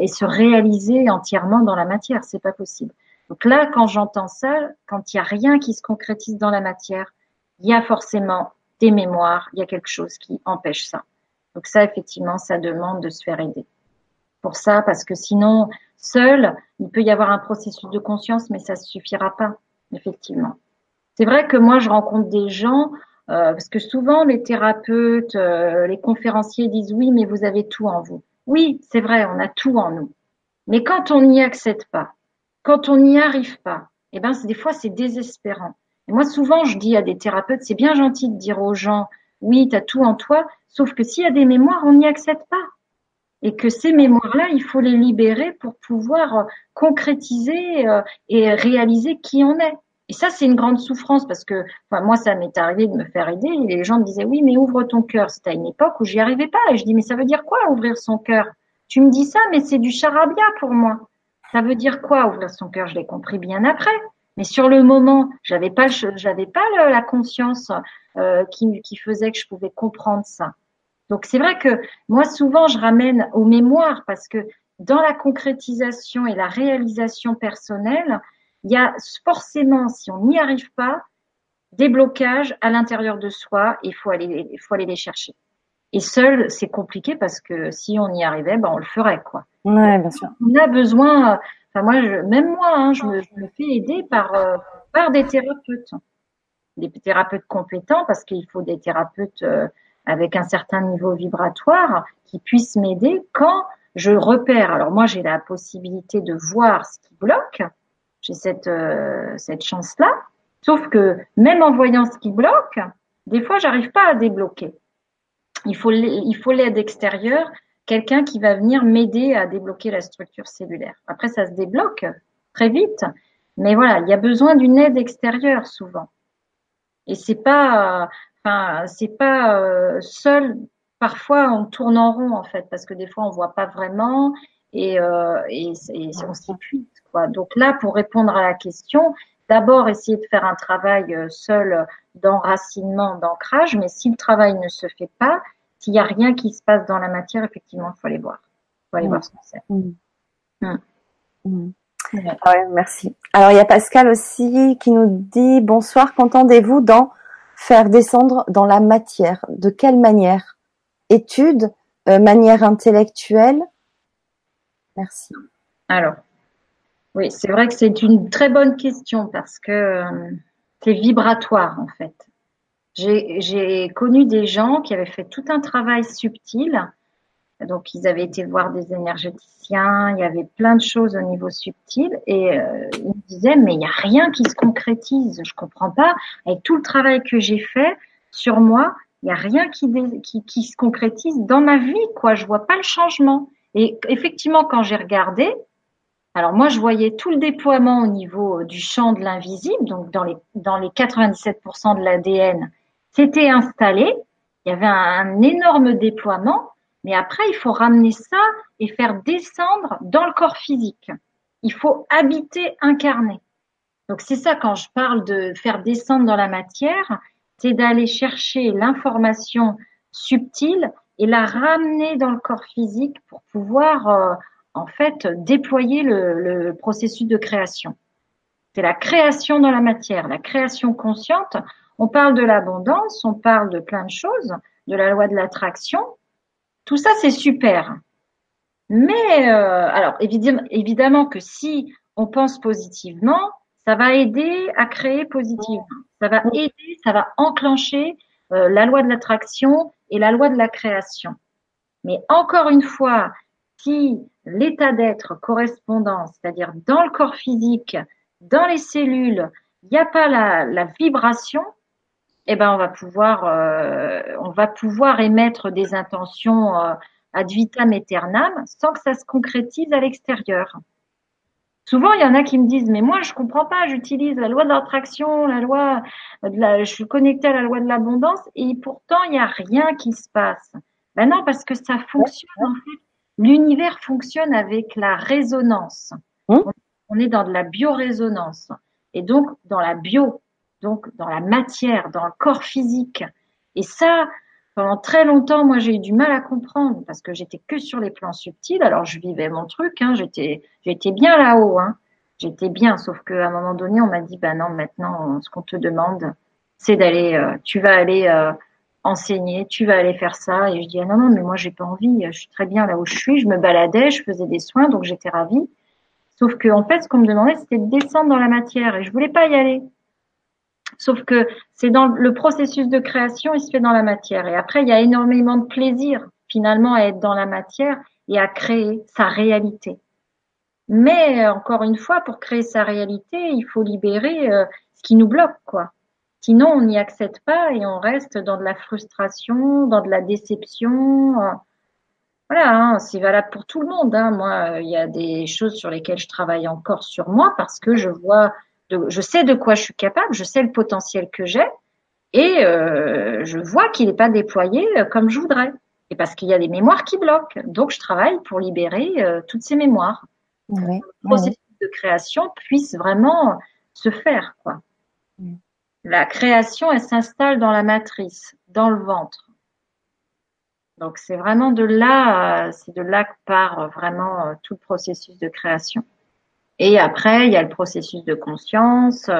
et se réaliser entièrement dans la matière. C'est pas possible. Donc là, quand j'entends ça, quand il n'y a rien qui se concrétise dans la matière, il y a forcément des mémoires, il y a quelque chose qui empêche ça. Donc ça, effectivement, ça demande de se faire aider. Pour ça, parce que sinon, seul, il peut y avoir un processus de conscience, mais ça ne suffira pas, effectivement. C'est vrai que moi, je rencontre des gens, euh, parce que souvent les thérapeutes, euh, les conférenciers disent oui, mais vous avez tout en vous. Oui, c'est vrai, on a tout en nous. Mais quand on n'y accède pas, quand on n'y arrive pas, eh ben, des fois, c'est désespérant. Et moi, souvent, je dis à des thérapeutes, c'est bien gentil de dire aux gens, oui, tu as tout en toi, sauf que s'il y a des mémoires, on n'y accède pas. Et que ces mémoires-là, il faut les libérer pour pouvoir concrétiser euh, et réaliser qui on est. Et ça, c'est une grande souffrance parce que moi, ça m'est arrivé de me faire aider les gens me disaient, oui, mais ouvre ton cœur. C'était à une époque où j'y arrivais pas. Et je dis, mais ça veut dire quoi ouvrir son cœur? Tu me dis ça, mais c'est du charabia pour moi. Ça veut dire quoi ouvrir son cœur? Je l'ai compris bien après. Mais sur le moment, j'avais pas, j'avais pas la conscience euh, qui, qui faisait que je pouvais comprendre ça. Donc c'est vrai que moi souvent je ramène aux mémoires parce que dans la concrétisation et la réalisation personnelle, il y a forcément, si on n'y arrive pas, des blocages à l'intérieur de soi et il faut aller, faut aller les chercher. Et seul, c'est compliqué parce que si on y arrivait, ben on le ferait, quoi. Ouais, bien sûr. On a besoin. Enfin, moi, je, même moi, hein, je, me, je, me, fais aider par euh, par des thérapeutes, des thérapeutes compétents, parce qu'il faut des thérapeutes euh, avec un certain niveau vibratoire qui puissent m'aider quand je repère. Alors moi, j'ai la possibilité de voir ce qui bloque. J'ai cette euh, cette chance-là. Sauf que même en voyant ce qui bloque, des fois, j'arrive pas à débloquer. Il faut, il faut l'aide extérieure, quelqu'un qui va venir m'aider à débloquer la structure cellulaire. Après, ça se débloque très vite, mais voilà, il y a besoin d'une aide extérieure souvent. Et c'est pas, enfin, c'est pas euh, seul. Parfois, on tourne en rond en fait, parce que des fois, on voit pas vraiment et, euh, et, et on s'épuise. Quoi. Donc là, pour répondre à la question, d'abord essayer de faire un travail euh, seul d'enracinement, d'ancrage, mais si le travail ne se fait pas, s'il n'y a rien qui se passe dans la matière, effectivement, il faut aller voir. Il faut aller voir ce que c'est. Mmh. Mmh. Mmh. Ah ouais, merci. Alors il y a Pascal aussi qui nous dit bonsoir, qu'entendez-vous dans faire descendre dans la matière De quelle manière? Étude euh, Manière intellectuelle? Merci. Alors, oui, c'est vrai que c'est une très bonne question parce que euh, c'est vibratoire en fait. J'ai connu des gens qui avaient fait tout un travail subtil. Donc, ils avaient été voir des énergéticiens, il y avait plein de choses au niveau subtil et euh, ils me disaient mais il n'y a rien qui se concrétise. Je comprends pas. Avec tout le travail que j'ai fait sur moi, il n'y a rien qui, qui, qui, se concrétise dans ma vie. Quoi, je vois pas le changement. Et effectivement, quand j'ai regardé, alors moi, je voyais tout le déploiement au niveau du champ de l'invisible, donc dans les, dans les 97% de l'ADN c'était installé, il y avait un, énorme déploiement, mais après, il faut ramener ça et faire descendre dans le corps physique. Il faut habiter, incarner. Donc c'est ça quand je parle de faire descendre dans la matière, c'est d'aller chercher l'information subtile et la ramener dans le corps physique pour pouvoir euh, en fait déployer le, le processus de création. C'est la création dans la matière, la création consciente. On parle de l'abondance, on parle de plein de choses, de la loi de l'attraction. Tout ça, c'est super. Mais euh, alors évidemment, évidemment que si on pense positivement, ça va aider à créer positivement. Ça va aider, ça va enclencher euh, la loi de l'attraction et la loi de la création. Mais encore une fois, si l'état d'être correspondant, c'est-à-dire dans le corps physique, dans les cellules, il n'y a pas la, la vibration, eh ben on va pouvoir euh, on va pouvoir émettre des intentions euh, ad vitam aeternam sans que ça se concrétise à l'extérieur. Souvent, il y en a qui me disent mais moi je comprends pas, j'utilise la loi de l'attraction, la loi de la, je suis connectée à la loi de l'abondance et pourtant il n'y a rien qui se passe. Ben non parce que ça fonctionne en fait. L'univers fonctionne avec la résonance. Hein? On est dans de la biorésonance et donc dans la bio donc dans la matière, dans le corps physique. Et ça, pendant très longtemps, moi, j'ai eu du mal à comprendre parce que j'étais que sur les plans subtils. Alors, je vivais mon truc, hein, j'étais, j'étais bien là-haut, hein. J'étais bien, sauf qu'à un moment donné, on m'a dit, bah non, maintenant, ce qu'on te demande, c'est d'aller, euh, tu vas aller euh, enseigner, tu vas aller faire ça. Et je dis, ah non, non, mais moi, j'ai pas envie. Je suis très bien là où je suis. Je me baladais, je faisais des soins, donc j'étais ravie. Sauf que, en fait, ce qu'on me demandait, c'était de descendre dans la matière et je voulais pas y aller. Sauf que c'est dans le processus de création, il se fait dans la matière. Et après, il y a énormément de plaisir finalement à être dans la matière et à créer sa réalité. Mais encore une fois, pour créer sa réalité, il faut libérer euh, ce qui nous bloque, quoi. Sinon, on n'y accède pas et on reste dans de la frustration, dans de la déception. Euh. Voilà, hein, c'est valable pour tout le monde. Hein. Moi, il y a des choses sur lesquelles je travaille encore sur moi parce que je vois je sais de quoi je suis capable, je sais le potentiel que j'ai, et euh, je vois qu'il n'est pas déployé euh, comme je voudrais. Et parce qu'il y a des mémoires qui bloquent. Donc, je travaille pour libérer euh, toutes ces mémoires. Oui, le processus de création puisse vraiment se faire. Quoi. La création, elle s'installe dans la matrice, dans le ventre. Donc, c'est vraiment de là, c'est de là que part vraiment tout le processus de création. Et après, il y a le processus de conscience,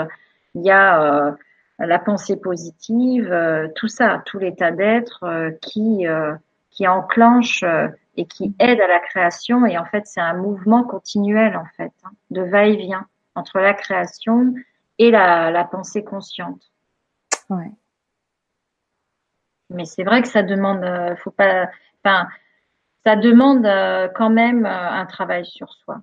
il y a euh, la pensée positive, euh, tout ça, tout l'état d'être euh, qui qui enclenche et qui aide à la création. Et en fait, c'est un mouvement continuel en fait, hein, de va-et-vient entre la création et la, la pensée consciente. Ouais. Mais c'est vrai que ça demande, faut pas, enfin, ça demande quand même un travail sur soi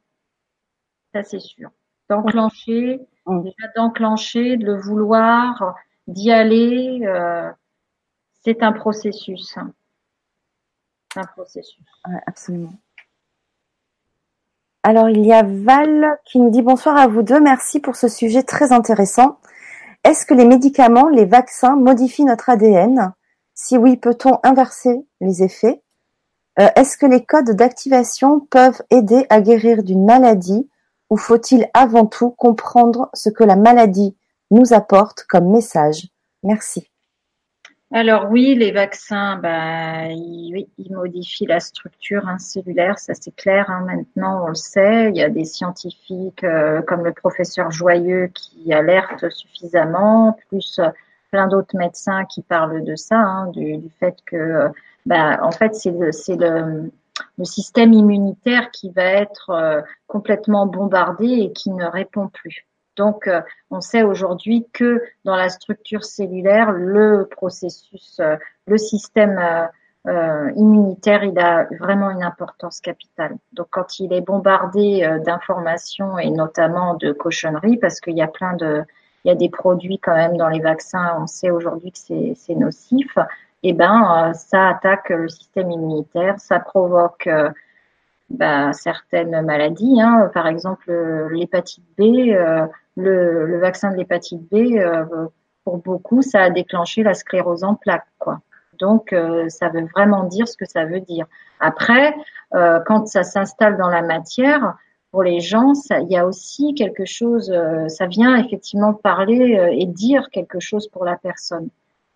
ça c'est sûr. D'enclencher, déjà d'enclencher, de le vouloir, d'y aller, euh, c'est un processus. un processus. absolument. Alors, il y a Val qui nous dit bonsoir à vous deux. Merci pour ce sujet très intéressant. Est-ce que les médicaments, les vaccins modifient notre ADN Si oui, peut-on inverser les effets? Euh, Est-ce que les codes d'activation peuvent aider à guérir d'une maladie? Ou faut-il avant tout comprendre ce que la maladie nous apporte comme message? Merci. Alors oui, les vaccins, bah, ils, modifient la structure cellulaire, ça c'est clair. Hein, maintenant, on le sait. Il y a des scientifiques euh, comme le professeur Joyeux qui alertent suffisamment, plus plein d'autres médecins qui parlent de ça, hein, du, fait que, bah, en fait, c'est le, le système immunitaire qui va être euh, complètement bombardé et qui ne répond plus. Donc, euh, on sait aujourd'hui que dans la structure cellulaire, le processus, euh, le système immunitaire, il a vraiment une importance capitale. Donc, quand il est bombardé d'informations et notamment de cochonneries, parce qu'il y a plein de, il y a des produits quand même dans les vaccins, on sait aujourd'hui que c'est nocif eh ben, euh, ça attaque le système immunitaire, ça provoque euh, ben, certaines maladies. Hein. Par exemple, l'hépatite B, euh, le, vaccin de l'hépatite B, pour beaucoup, ça a déclenché la sclérose en plaques. Quoi. Donc, ça veut vraiment dire ce que ça veut dire. Après, quand ça s'installe dans la matière, pour les gens, il y a aussi quelque chose, ça vient effectivement parler et dire quelque chose pour la personne.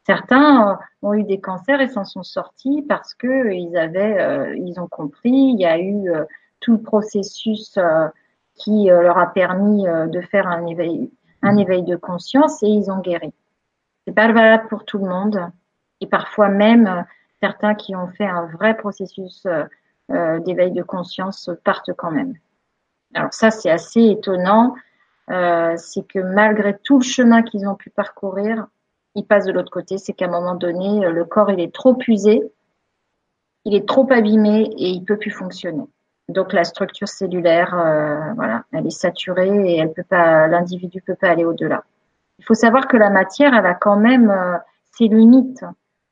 Certains ont eu des cancers et s'en sont sortis parce que ils avaient, euh, ils ont compris. Il y a eu euh, tout le processus euh, qui leur a permis de faire un éveil, un éveil de conscience et ils ont guéri. C'est pas valable pour tout le monde et parfois même certains qui ont fait un vrai processus d'éveil de conscience partent quand même. Alors ça c'est assez étonnant, c'est que malgré tout le chemin qu'ils ont pu parcourir, il passe de l'autre côté, c'est qu'à un moment donné, euh, le corps il est trop usé, il est trop abîmé et il peut plus fonctionner. Donc la structure cellulaire, euh, voilà, elle est saturée et elle peut pas, l'individu peut pas aller au-delà. Il faut savoir que la matière, elle a quand même euh, ses limites.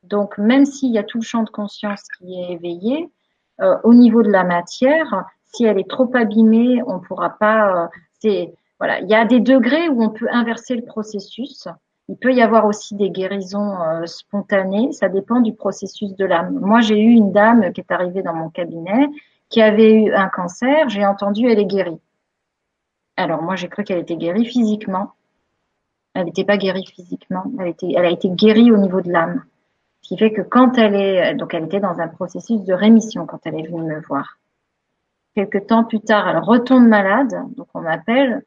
Donc même s'il y a tout le champ de conscience qui est éveillé, au niveau de la matière, si elle est trop abîmée, on pourra pas. c'est voilà, il y a des degrés où on peut inverser le processus. Il peut y avoir aussi des guérisons euh, spontanées, ça dépend du processus de l'âme. Moi, j'ai eu une dame qui est arrivée dans mon cabinet qui avait eu un cancer, j'ai entendu elle est guérie. Alors moi, j'ai cru qu'elle était guérie physiquement. Elle n'était pas guérie physiquement, elle, était, elle a été guérie au niveau de l'âme. Ce qui fait que quand elle est, donc elle était dans un processus de rémission quand elle est venue me voir. Quelques temps plus tard, elle retombe malade, donc on m'appelle,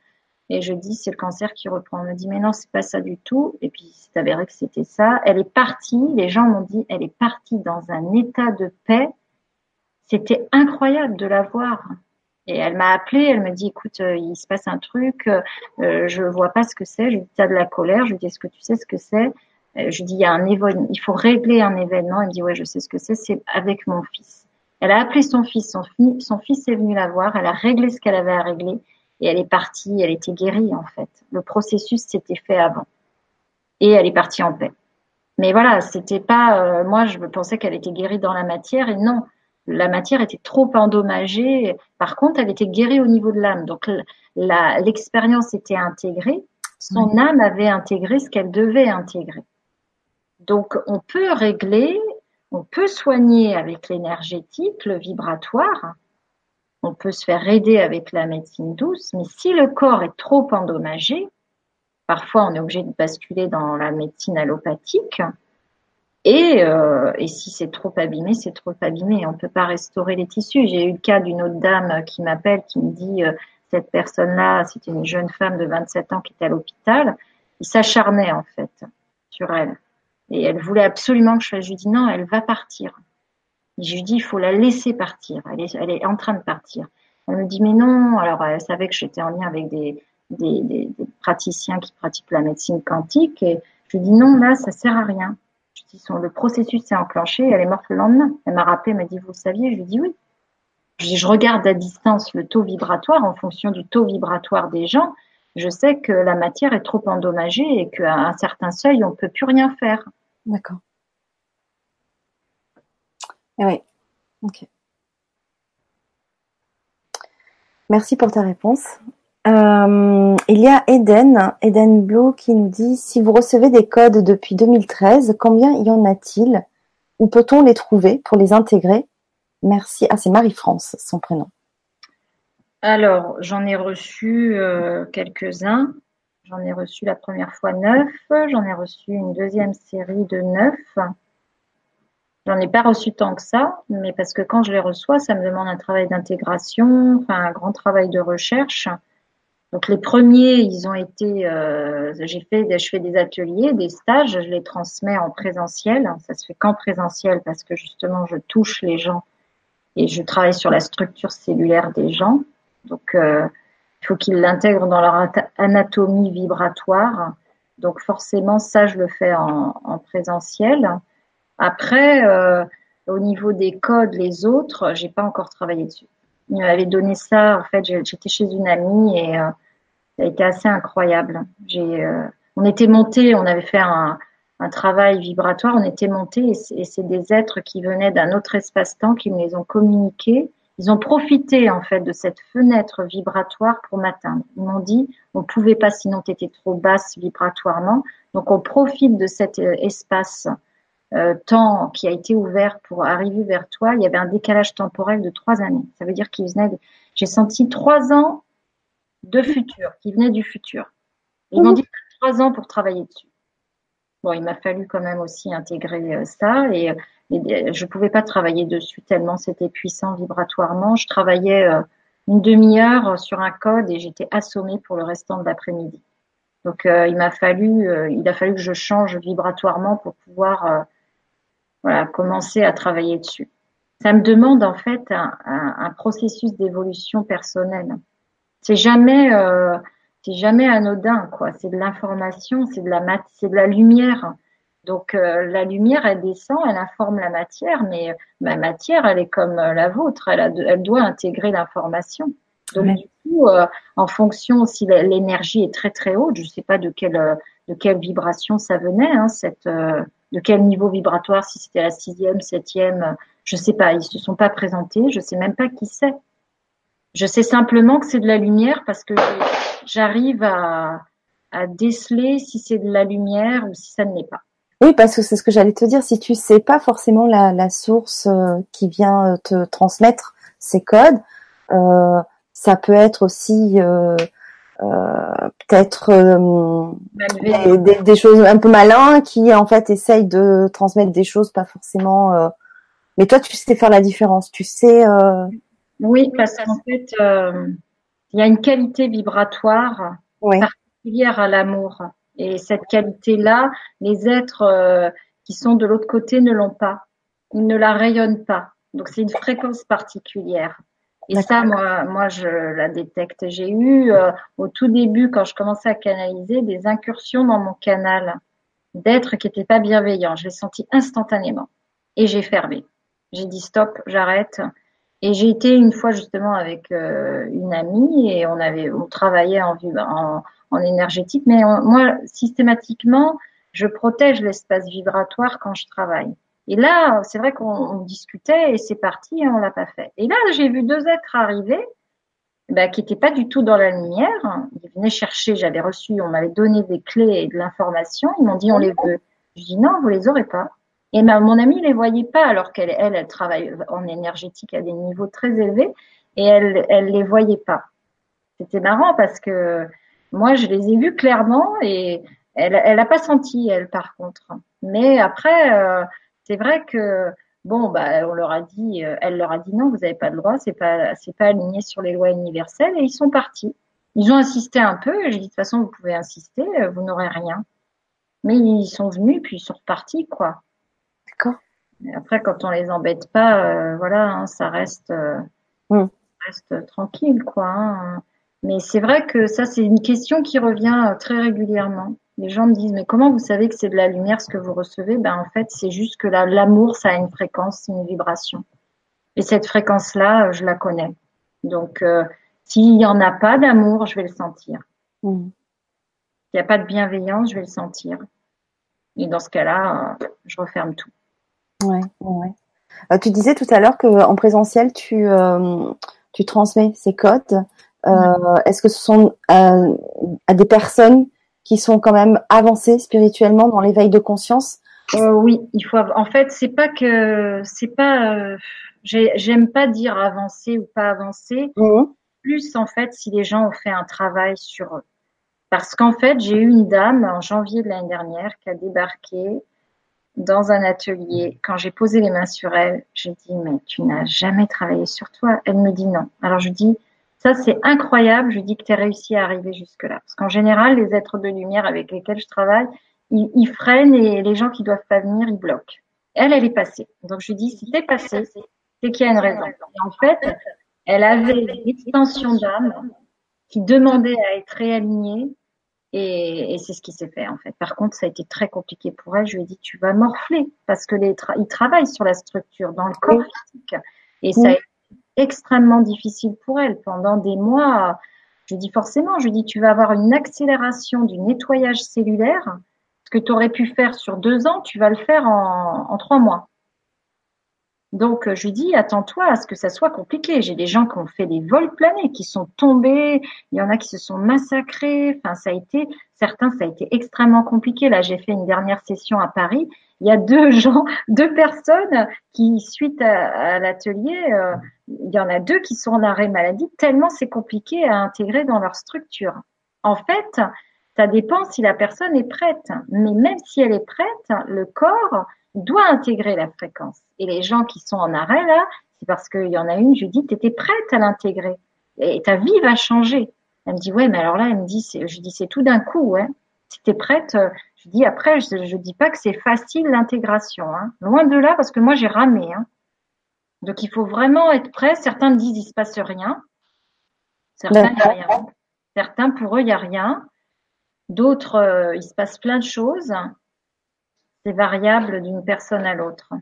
et je dis, c'est le cancer qui reprend. On me dit, mais non, c'est pas ça du tout. Et puis, c'est avéré que c'était ça. Elle est partie. Les gens m'ont dit, elle est partie dans un état de paix. C'était incroyable de la voir. Et elle m'a appelé, elle me dit, écoute, euh, il se passe un truc, euh, je vois pas ce que c'est. Je lui dis, t'as de la colère. Je lui dis, est-ce que tu sais ce que c'est? Euh, Je lui dis, il y a un événement, il faut régler un événement. Elle me dit, ouais, je sais ce que c'est. C'est avec mon fils. Elle a appelé son fils. Son, son fils est venu la voir. Elle a réglé ce qu'elle avait à régler et elle est partie, elle était guérie en fait. Le processus s'était fait avant et elle est partie en paix. Mais voilà, c'était pas, euh, moi je pensais qu'elle était guérie dans la matière et non, la matière était trop endommagée. Par contre, elle était guérie au niveau de l'âme. Donc l'expérience était intégrée, son âme avait intégré ce qu'elle devait intégrer. Donc on peut régler, on peut soigner avec l'énergétique, le vibratoire, on peut se faire aider avec la médecine douce, mais si le corps est trop endommagé, parfois on est obligé de basculer dans la médecine allopathique. Et, euh, si c'est trop abîmé, c'est trop abîmé. On ne peut pas restaurer les tissus. J'ai eu le cas d'une autre dame qui m'appelle, qui me dit euh, cette personne-là, c'était une jeune femme de 27 ans qui était à l'hôpital. Il s'acharnait en fait sur elle. Et elle voulait absolument que je lui dis non, elle va partir. Je lui dis, il faut la laisser partir. Elle est, elle est en train de partir. Elle me dit, mais non. Alors, elle savait que j'étais en lien avec des, des, des, praticiens qui pratiquent la médecine quantique. Et je lui dis, non, là, ça sert à rien. Je dis, son, le processus s'est enclenché. Elle est morte le lendemain. Elle m'a rappelé, elle m'a dit, vous le saviez? Je lui dis, oui. Je, dis, je regarde à distance le taux vibratoire en fonction du taux vibratoire des gens. Je sais que la matière est trop endommagée et qu'à un certain seuil, on peut plus rien faire. D'accord. Oui. Ok. Merci pour ta réponse. Euh, il y a Eden, Eden Blue, qui nous dit si vous recevez des codes depuis 2013, combien y en a-t-il? Où peut-on les trouver pour les intégrer? Merci. Ah, c'est Marie-France, son prénom. Alors, j'en ai reçu euh, quelques-uns. J'en ai reçu la première fois neuf. J'en ai reçu une deuxième série de neuf. J'en ai pas reçu tant que ça, mais parce que quand je les reçois, ça me demande un travail d'intégration, enfin un grand travail de recherche. Donc les premiers, ils ont été, euh, j'ai fait, je fais des ateliers, des stages, je les transmets en présentiel. Ça se fait qu'en présentiel parce que justement, je touche les gens et je travaille sur la structure cellulaire des gens. Donc euh, il faut qu'ils l'intègrent dans leur anatomie vibratoire. Donc forcément, ça, je le fais en, en présentiel. Après, euh, au niveau des codes, les autres, j'ai pas encore travaillé dessus. Il m'avait donné ça. En fait, j'étais chez une amie et euh, ça a été assez incroyable. J'ai, euh, on était monté, on avait fait un, travail vibratoire, on était monté et c'est des êtres qui venaient d'un autre espace-temps qui me les ont communiqués. Ils ont profité en fait de cette fenêtre vibratoire pour m'atteindre. Ils m'ont dit, on pouvait pas sinon tu étais trop basse vibratoirement, donc on profite de cet espace euh, temps qui a été ouvert pour arriver vers toi, il y avait un décalage temporel de trois années. Ça veut dire qu'il venait. J'ai senti trois ans de futur, qui venait du futur. Ils m'ont dit trois ans pour travailler dessus. Bon, il m'a fallu quand même aussi intégrer euh, ça et, et je pouvais pas travailler dessus tellement c'était puissant vibratoirement. Je travaillais euh, une demi-heure sur un code et j'étais assommée pour le restant de l'après-midi. Donc il m'a fallu, il a fallu que je change vibratoirement pour pouvoir voilà, commencer à travailler dessus. Ça me demande en fait un, un, un processus d'évolution personnelle. C'est jamais, euh, c'est jamais anodin quoi. C'est de l'information, c'est de la mat c'est de la lumière. Donc euh, la lumière, elle descend, elle informe la matière, mais ma matière, elle est comme la vôtre, elle, a, elle doit intégrer l'information. Donc du coup, euh, en fonction si l'énergie est très très haute, je sais pas de quelle de quelle vibration ça venait, hein, cette euh, de quel niveau vibratoire, si c'était la sixième, septième, je sais pas, ils se sont pas présentés, je sais même pas qui c'est. Je sais simplement que c'est de la lumière parce que j'arrive à, à déceler si c'est de la lumière ou si ça ne l'est pas. Oui, parce que c'est ce que j'allais te dire. Si tu sais pas forcément la, la source euh, qui vient te transmettre ces codes, euh, ça peut être aussi euh, euh, peut-être euh, des, des, choses un peu malins qui en fait essayent de transmettre des choses pas forcément. Euh, mais toi, tu sais faire la différence. Tu sais. Oui, parce qu'en fait, il y a une qualité vibratoire particulière à l'amour. Et cette qualité-là, les êtres qui sont de l'autre côté ne l'ont pas. Ils ne la rayonnent pas. Donc c'est une fréquence particulière. Et ça, moi, moi, je la détecte. J'ai eu euh, au tout début, quand je commençais à canaliser, des incursions dans mon canal d'êtres qui n'étaient pas bienveillants. Je l'ai senti instantanément et j'ai fermé. J'ai dit stop, j'arrête. Et j'ai été une fois justement avec euh, une amie et on avait, on travaillait en, en, en énergétique, mais moi systématiquement, je protège l'espace vibratoire quand je travaille. Et là, c'est vrai qu'on discutait et c'est parti, hein, on l'a pas fait. Et là, j'ai vu deux êtres arriver bah, qui n'étaient pas du tout dans la lumière. Ils venaient chercher, j'avais reçu, on m'avait donné des clés et de l'information. Ils m'ont dit on les veut. Je dis non, vous les aurez pas. Et ma, mon amie les voyait pas alors qu'elle, elle, elle travaille en énergétique à des niveaux très élevés et elle, elle les voyait pas. C'était marrant parce que moi, je les ai vus clairement et elle, elle a pas senti elle par contre. Mais après. Euh, c'est vrai que bon, bah, on leur a dit, euh, elle leur a dit non, vous n'avez pas le droit, c'est pas, c'est pas aligné sur les lois universelles, et ils sont partis. Ils ont insisté un peu, et j'ai dit de toute façon, vous pouvez insister, euh, vous n'aurez rien. Mais ils sont venus, puis ils sont repartis, quoi. D'accord. Après, quand on les embête pas, euh, voilà, hein, ça reste, mm. reste tranquille, quoi. Hein. Mais c'est vrai que ça, c'est une question qui revient très régulièrement les gens me disent mais comment vous savez que c'est de la lumière ce que vous recevez? Ben en fait c'est juste que l'amour ça a une fréquence, une vibration. Et cette fréquence là, euh, je la connais. Donc euh, s'il y en a pas d'amour, je vais le sentir. Mmh. S'il n'y a pas de bienveillance, je vais le sentir. Et dans ce cas-là, euh, je referme tout. Ouais, ouais. tu disais tout à l'heure que en présentiel tu tu transmets ces codes. Mmh. Est-ce que ce sont à des personnes qui sont quand même avancés spirituellement dans l'éveil de conscience euh, Oui, il faut. En fait, c'est pas que c'est pas. Euh, j'aime pas dire avancer ou pas avancer. Mmh. Plus en fait, si les gens ont fait un travail sur eux. Parce qu'en fait, j'ai eu une dame en janvier de l'année dernière qui a débarqué dans un atelier. Quand j'ai posé les mains sur elle, j'ai dit mais tu n'as jamais travaillé sur toi. Elle me dit non. Alors je dis Ça, c'est incroyable. Je dis que tu as réussi à arriver jusque-là. Parce qu'en général, les êtres de lumière avec lesquels je travaille, ils, ils, freinent et les gens qui doivent pas venir, ils bloquent. Elle, elle est passée. Donc, je dis, si t'es passée, c'est qu'il y a une raison. Et en fait, elle avait une extension d'âme qui demandait à être réalignée et, et c'est ce qui s'est fait en fait. Par contre, ça a été très compliqué pour elle. Je lui ai dit, tu vas morfler parce que les ils travaillent sur la structure dans le corps physique et ça a été extrêmement difficile pour elle pendant des mois. Je lui dis forcément, je dis, tu vas avoir une accélération du nettoyage cellulaire. Ce que tu aurais pu faire sur deux ans, tu vas le faire en, en trois mois. Donc, je lui dis, attends-toi à ce que ça soit compliqué. J'ai des gens qui ont fait des vols planés, qui sont tombés. Il y en a qui se sont massacrés. Enfin, ça a été, certains, ça a été extrêmement compliqué. Là, j'ai fait une dernière session à Paris. Il y a deux gens, deux personnes qui, suite à, l'atelier, euh, il y en a deux qui sont en arrêt maladie tellement c'est compliqué à intégrer dans leur structure. En fait, ça dépend si la personne est prête. Mais même si elle est prête, le corps, doit intégrer la fréquence. Et les gens qui sont en arrêt là, c'est parce qu'il y en a une, tu étais prête à l'intégrer. Et ta vie va changer. Elle me dit, ouais, mais alors là, elle me dit, je dis, c'est tout d'un coup, ouais. Si t'es prête, je dis après, je, je dis pas que c'est facile l'intégration, hein. Loin de là, parce que moi j'ai ramé, hein. Donc il faut vraiment être prêt. Certains me disent, il se passe rien. Certains, il n'y a rien. Certains, pour eux, il n'y a rien. D'autres, euh, il se passe plein de choses c'est variable d'une personne à l'autre.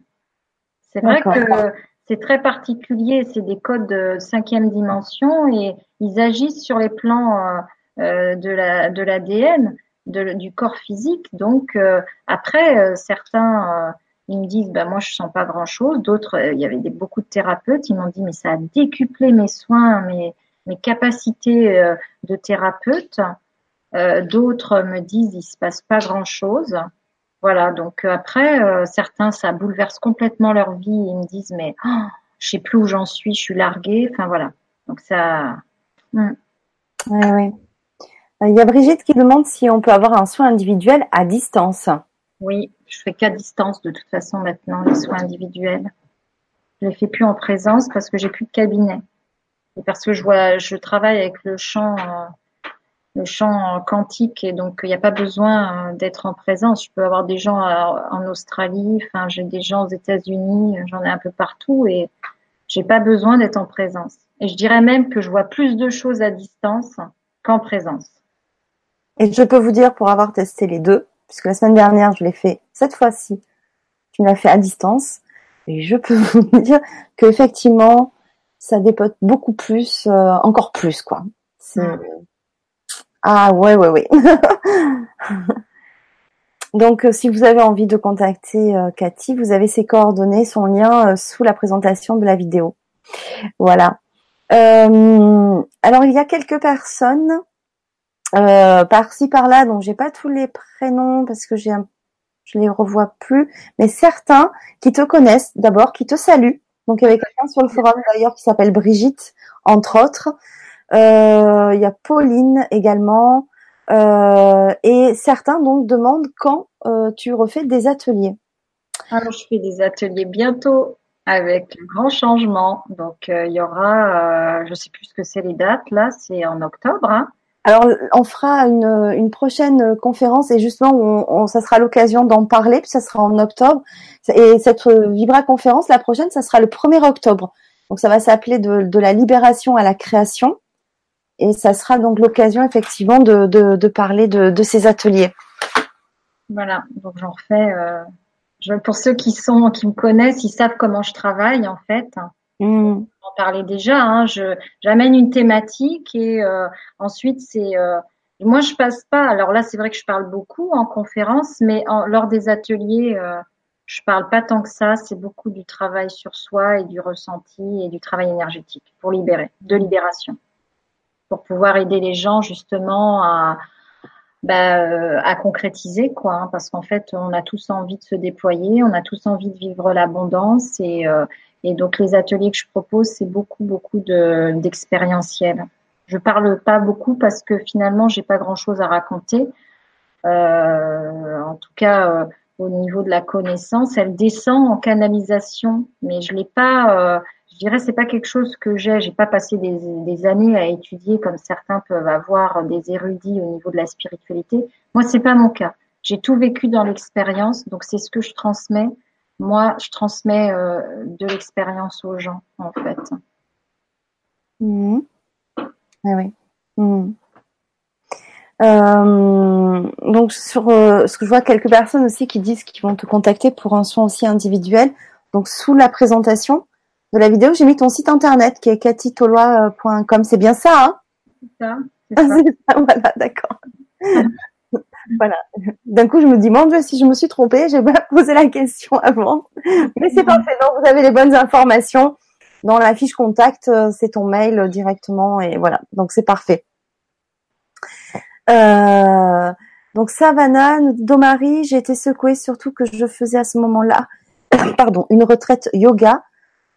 C'est vrai que c'est très particulier, c'est des codes de cinquième dimension et ils agissent sur les plans euh, euh de la de l'ADN, du corps physique. Donc euh, après, certains ils me disent bah moi je sens pas grand chose. D'autres, il y avait beaucoup de thérapeutes, ils m'ont dit mais ça a décuplé mes soins, mes mes capacités de thérapeute. D'autres me disent il se passe pas grand chose. Voilà, donc euh, après, euh, certains, ça bouleverse complètement leur vie. Ils me disent, mais oh, je sais plus où j'en suis, je suis larguée. Enfin voilà, donc ça. Hmm. Oui, oui. Euh, il y a Brigitte qui demande si on peut avoir un soin individuel à distance. Oui, je fais qu'à distance de toute façon maintenant les soins individuels. Je les fais plus en présence parce que j'ai plus de cabinet et parce que je vois, je travaille avec le champ le champ quantique et donc il n'y a pas besoin euh, d'être en présence. Je peux avoir des gens euh, en Australie, enfin j'ai des gens aux États-Unis, j'en ai un peu partout et j'ai pas besoin d'être en présence. Et je dirais même que je vois plus de choses à distance qu'en présence. Et je peux vous dire pour avoir testé les deux, puisque la semaine dernière je l'ai fait cette fois-ci, tu l'as fait à distance, et je peux vous dire que effectivement ça dépote beaucoup plus, euh, encore plus quoi. C'est mmh. Ah ouais, ouais, ouais. Donc, euh, si vous avez envie de contacter euh, Cathy, vous avez ses coordonnées, son lien euh, sous la présentation de la vidéo. Voilà. alors, il y a quelques personnes par-ci par-là, dont j'ai pas tous les prénoms parce que j'ai je les revois plus, mais certains qui te connaissent d'abord, qui te saluent. Donc, il y avait quelqu'un sur le forum d'ailleurs qui s'appelle Brigitte, entre autres. Euh, il y a Pauline également. Euh, et certains donc demandent quand euh, tu refais des ateliers. Alors je fais des ateliers bientôt avec grand changement. Donc il y aura, je sais plus ce que c'est les dates là, c'est en octobre. Hein. Alors, on fera une, une, prochaine conférence et justement, on, ça sera l'occasion d'en parler, puis ça sera en octobre. Et cette Vibra conférence, la prochaine, ça sera le 1er octobre. Donc, ça va s'appeler de, de, la libération à la création et ça sera donc l'occasion effectivement de, de, de parler de, de, ces ateliers. Voilà, donc j'en refais. Euh, je, pour ceux qui sont, qui me connaissent, ils savent comment je travaille en fait. Mmh. en parlait déjà. Hein, je j'amène une thématique et euh, ensuite c'est euh, moi je passe pas. Alors là c'est vrai que je parle beaucoup en conférence, mais en, lors des ateliers je parle pas tant que ça. C'est beaucoup du travail sur soi et du ressenti et du travail énergétique pour libérer, de libération pour pouvoir aider les gens justement à, bah, euh, à concrétiser quoi hein, parce qu'en fait on a tous envie de se déployer on a tous envie de vivre l'abondance et, euh, et donc les ateliers que je propose c'est beaucoup beaucoup de d'expérientiel. Je parle pas beaucoup parce que finalement j'ai pas grand chose à raconter. Euh, en tout cas euh, au niveau de la connaissance elle descend en canalisation mais je l'ai pas dirais c'est pas quelque chose que j'ai. J'ai pas passé des, des, années à étudier comme certains peuvent avoir des érudits au niveau de la spiritualité. Moi, c'est pas mon cas. J'ai tout vécu dans l'expérience, donc c'est ce que je transmets. Moi, je transmets euh, de l'expérience aux gens, en fait. Mmh. Ah oui. Mmh. Euh, donc sur euh, ce que je vois quelques personnes aussi qui disent qu'ils vont te contacter pour un soin aussi individuel. Donc sous la présentation de la vidéo, j'ai mis ton site internet qui est catitolois.com. C'est bien ça, hein? C'est ça. ça. voilà, d'accord. voilà. D'un coup, je me dis, mon Dieu, si je me suis trompée, j'ai pas posé la question avant. Mais c'est parfait. Donc, vous avez les bonnes informations. Dans la fiche contact, euh, c'est ton mail directement et voilà. Donc, c'est parfait. Euh, donc, Savannah, Domari, j'ai été secouée surtout que je faisais à ce moment-là, pardon, une retraite yoga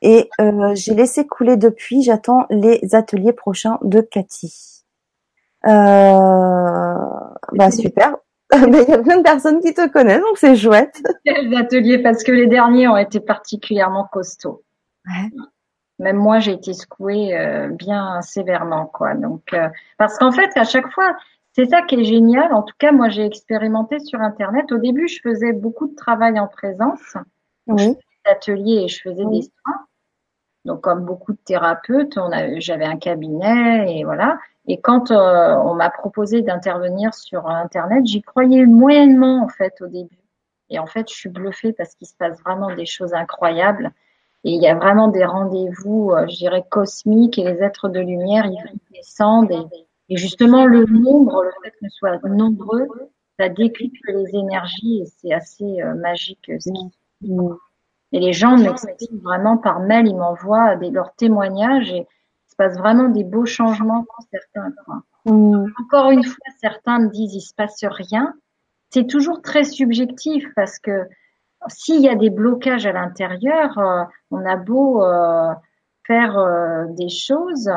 et euh, j'ai laissé couler depuis. J'attends les ateliers prochains de Cathy. Euh, bah super. Il y a plein de personnes qui te connaissent, donc c'est chouette. Les ateliers, parce que les derniers ont été particulièrement costauds. Ouais. Même moi, j'ai été secouée euh, bien sévèrement, quoi. Donc, parce qu'en fait, à chaque fois, c'est ça qui est génial. En tout cas, moi, j'ai expérimenté sur Internet. Au début, je faisais beaucoup de travail en présence. Oui. Je faisais des ateliers et je faisais Oui. des soins. Donc, comme beaucoup de thérapeutes, j'avais un cabinet et voilà. Et quand euh, on m'a proposé d'intervenir sur Internet, j'y croyais moyennement en fait au début. Et en fait, je suis bluffée parce qu'il se passe vraiment des choses incroyables. Et il y a vraiment des rendez-vous, euh, je dirais, cosmiques et les êtres de lumière, ils descendent. Et, et justement, le nombre, le fait que nous nombreux, ça décuple les énergies et c'est assez euh, magique. euh, ce qui- Et les gens m'expliquent vraiment par mail, ils m'envoient des, leurs témoignages et il se passe vraiment des beaux changements pour certains. quoi. Mm. Encore une fois, certains me disent il se passe rien. C'est toujours très subjectif parce que s'il y a des blocages à l'intérieur, euh, on a beau euh, faire euh, des choses,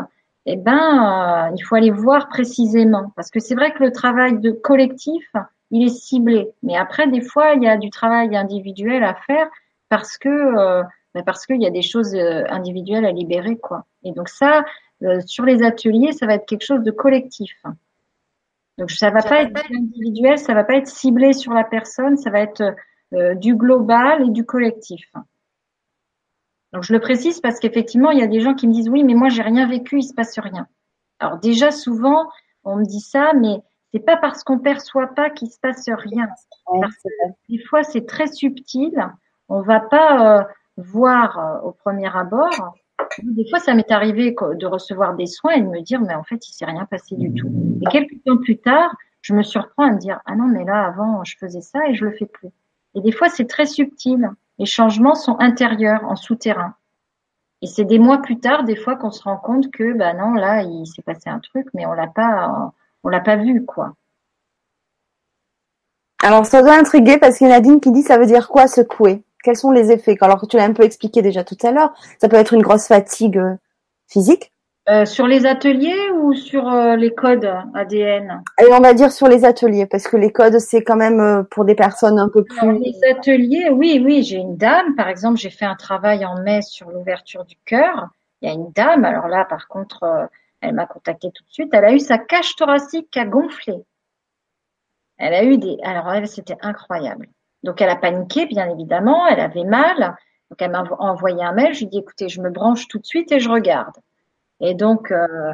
eh ben, euh, il faut aller voir précisément. Parce que c'est vrai que le travail de collectif, il est ciblé. Mais après, des fois, il y a du travail individuel à faire parce que euh, ben parce qu'il y a des choses euh, individuelles à libérer, quoi. Et donc ça, euh, sur les ateliers, ça va être quelque chose de collectif. Donc ça va pas être individuel, ça va pas être ciblé sur la personne, ça va être euh, du global et du collectif. Donc je le précise parce qu'effectivement, il y a des gens qui me disent oui, mais moi j'ai rien vécu, il se passe rien. Alors déjà souvent, on me dit ça, mais c'est pas parce qu'on perçoit pas qu'il se passe rien. Parce vrai. Des fois, c'est très subtil. On va pas euh, voir euh, au premier abord. Des fois, ça m'est arrivé de recevoir des soins et de me dire, mais en fait, il s'est rien passé du tout. Et quelques temps plus tard, je me surprends à me dire, ah non, mais là, avant, je faisais ça et je le fais plus. Et des fois, c'est très subtil. Les changements sont intérieurs, en souterrain. Et c'est des mois plus tard, des fois, qu'on se rend compte que, bah non, là, il s'est passé un truc, mais on l'a pas, on l'a pas vu, quoi. Alors ça doit intriguer parce qu'il y a Nadine qui dit ça veut dire quoi secouer? Quels sont les effets? Alors que tu l'as un peu expliqué déjà tout à l'heure, ça peut être une grosse fatigue euh, physique. Euh, sur les ateliers ou sur euh, les codes ADN Et on va dire sur les ateliers parce que les codes c'est quand même euh, pour des personnes un peu Alors, plus. les ateliers, oui, oui, j'ai une dame, par exemple, j'ai fait un travail en mai sur l'ouverture du cœur. Il y a une dame, alors là, par contre, elle m'a contacté tout de suite. Elle a eu sa cage thoracique qui a gonflé. Elle a eu des, alors elle, c'était incroyable. Donc elle a paniqué, bien évidemment, elle avait mal. Donc elle m'a envo- envoyé un mail. Je lui ai dit, écoutez, je me branche tout de suite et je regarde. Et donc, euh,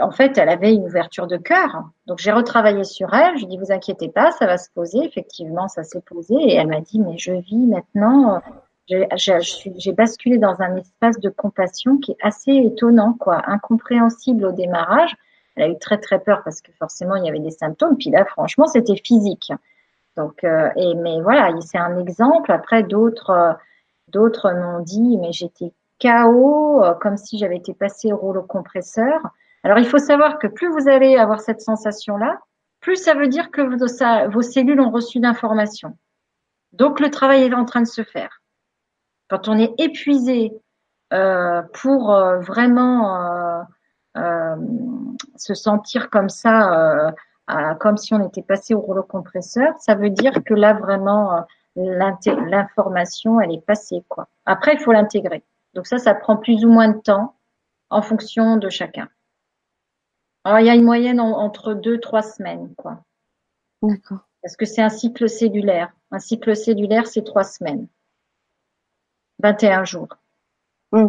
en fait, elle avait une ouverture de cœur. Donc j'ai retravaillé sur elle. Je lui ai dit, vous inquiétez pas, ça va se poser. Effectivement, ça s'est posé. Et elle m'a dit, mais je vis maintenant. j'ai basculé dans un espace de compassion qui est assez étonnant, quoi, incompréhensible au démarrage. Elle a eu très très peur parce que forcément il y avait des symptômes. Puis là, franchement, c'était physique. Euh, et mais voilà, c'est un exemple. Après, d'autres, euh, d'autres m'ont dit, mais j'étais KO, euh, comme si j'avais été passé au rouleau compresseur. Alors, il faut savoir que plus vous allez avoir cette sensation-là, plus ça veut dire que vos, cellules ont reçu d'informations. Donc, le travail est en train de se faire. Quand on est épuisé pour vraiment se sentir comme ça, comme si on était passé au rouleau compresseur, ça veut dire que là vraiment euh, l'information elle est passée quoi. Après il faut l'intégrer. Donc ça, ça prend plus ou moins de temps en fonction de chacun. Alors il y a une moyenne entre deux, trois semaines, quoi. D'accord. Parce que c'est un cycle cellulaire. Un cycle cellulaire, c'est trois semaines. 21 jours. Mm.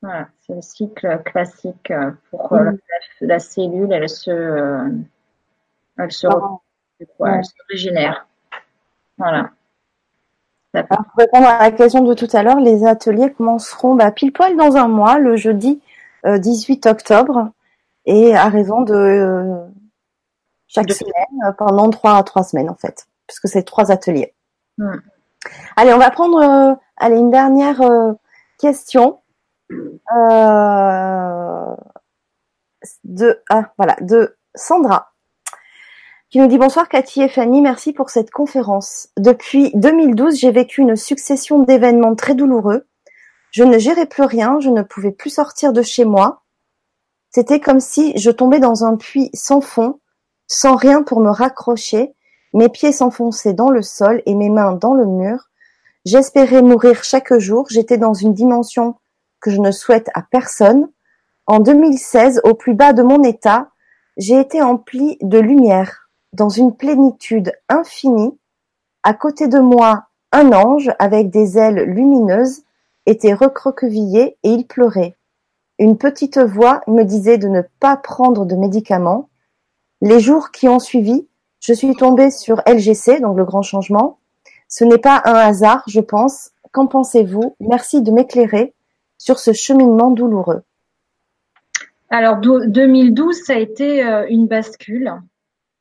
Voilà, c'est le cycle classique euh, pour euh, mm. la, cellule, elle se, euh, elle se, elle se régénère. Voilà. pour répondre à la question de tout à l'heure, les ateliers commenceront bah, pile poil dans un mois, le jeudi 18 octobre, et à raison de chaque semaine pendant trois trois semaines en fait, puisque c'est trois ateliers. Mm. Allez, on va prendre allez une dernière question euh, de ah, voilà de Sandra qui nous dit bonsoir Cathy et Fanny, merci pour cette conférence. Depuis 2012, j'ai vécu une succession d'événements très douloureux. Je ne gérais plus rien, je ne pouvais plus sortir de chez moi. C'était comme si je tombais dans un puits sans fond, sans rien pour me raccrocher. Mes pieds s'enfonçaient dans le sol et mes mains dans le mur. J'espérais mourir chaque jour. J'étais dans une dimension que je ne souhaite à personne, en 2016, au plus bas de mon état, j'ai été empli de lumière, dans une plénitude infinie. À côté de moi, un ange avec des ailes lumineuses était recroquevillé et il pleurait. Une petite voix me disait de ne pas prendre de médicaments. Les jours qui ont suivi, je suis tombée sur LGC, donc le grand changement. Ce n'est pas un hasard, je pense. Qu'en pensez-vous? Merci de m'éclairer sur ce cheminement douloureux Alors 2012, ça a été euh, une bascule,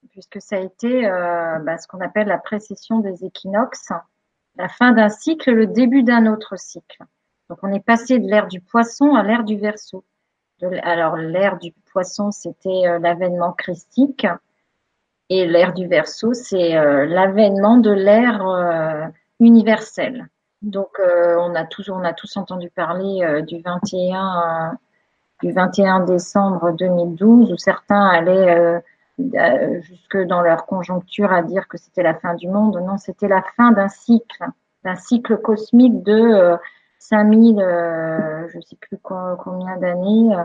puisque ça a été euh, bah, ce qu'on appelle la précession des équinoxes, la fin d'un cycle, le début d'un autre cycle. Donc on est passé de l'ère du poisson à l'ère du verso. Alors l'ère du poisson, c'était euh, l'avènement christique, et l'ère du verso, c'est l'avènement de l'ère universelle. Donc euh, on a tous on a tous entendu parler euh, du 21 du 21 décembre 2012 où certains allaient euh, jusque dans leur conjoncture à dire que c'était la fin du monde. Non, c'était la fin d'un cycle, d'un cycle cosmique de 5000 je sais plus combien d'années,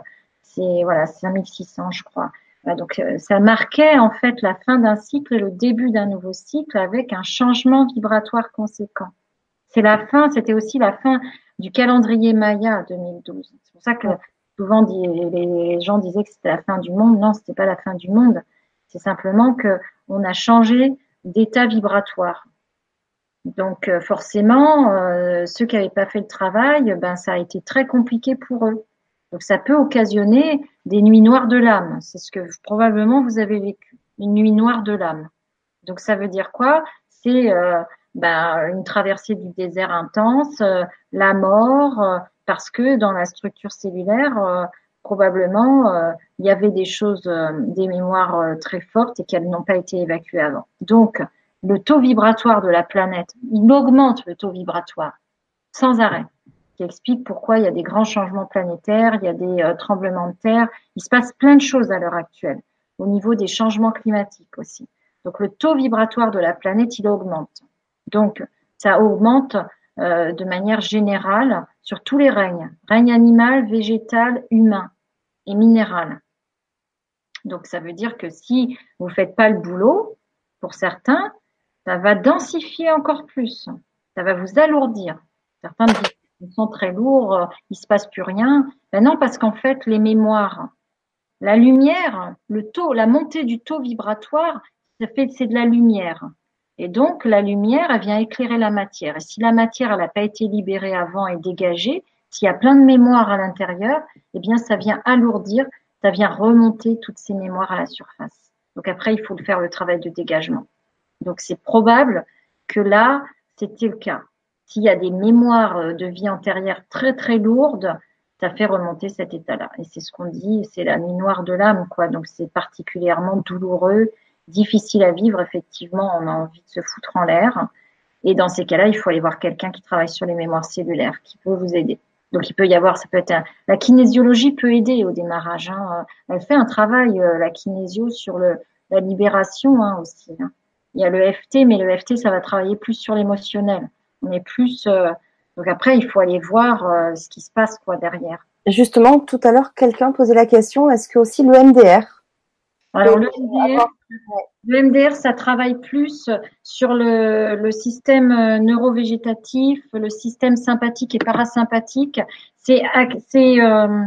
c'est voilà 5600 je crois. donc ça marquait en fait la fin d'un cycle et le début d'un nouveau cycle avec un changement vibratoire conséquent. C'est la fin, c'était aussi la fin du calendrier Maya 2012. C'est pour ça que souvent les gens disaient que c'était la fin du monde. Non, c'était pas la fin du monde. C'est simplement que on a changé d'état vibratoire. Donc euh, forcément, euh, ceux qui n'avaient pas fait le travail, ben ça a été très compliqué pour eux. Donc ça peut occasionner des nuits noires de l'âme. C'est ce que probablement vous avez vécu, une nuit noire de l'âme. Donc ça veut dire quoi? C'est euh, ben, une traversée du désert intense, euh, la mort, euh, parce que dans la structure cellulaire, euh, probablement, il y avait des choses, des mémoires très fortes et qu'elles n'ont pas été évacuées avant. Donc, le taux vibratoire de la planète, il augmente le taux vibratoire sans arrêt, qui explique pourquoi il y a des grands changements planétaires, il y a des tremblements de terre, il se passe plein de choses à l'heure actuelle, au niveau des changements climatiques aussi. Donc le taux vibratoire de la planète, il augmente. Donc, ça augmente euh, de manière générale sur tous les règnes, règne animal, végétal, humain et minéral. Donc, ça veut dire que si vous ne faites pas le boulot, pour certains, ça va densifier encore plus. Ça va vous alourdir. Certains disent ils sont très lourds, euh, il se passe plus rien. Ben non, parce qu'en fait, les mémoires, la lumière, le taux, la montée du taux vibratoire, ça fait c'est de la lumière. Et donc, la lumière, elle vient éclairer la matière. Et si la matière, elle n'a pas été libérée avant et dégagée, s'il y a plein de mémoires à l'intérieur, eh bien, ça vient alourdir, ça vient remonter toutes ces mémoires à la surface. Donc après, il faut faire le travail de dégagement. Donc c'est probable que là, c'était le cas. S'il y a des mémoires de vie antérieure très très lourdes, ça fait remonter cet état-là. Et c'est ce qu'on dit, c'est la noire de l'âme, quoi. Donc c'est particulièrement douloureux difficile à vivre, effectivement, on a envie de se foutre en l'air. Et dans ces cas-là, il faut aller voir quelqu'un qui travaille sur les mémoires cellulaires, qui peut vous aider. Donc il peut y avoir, ça peut être la kinésiologie peut aider au démarrage. Hein. Elle fait un travail, euh, la kinésio, sur le, la libération hein, aussi. Hein. Il y a le FT, mais le FT, ça va travailler plus sur l'émotionnel. On est plus euh, Donc après, il faut aller voir euh, ce qui se passe quoi derrière. Justement, tout à l'heure, quelqu'un posait la question est-ce que aussi le MDR Alors le MDR, le MDR, ça travaille plus sur le, le système euh, neurovégétatif, le système sympathique et parasympathique. C'est euh,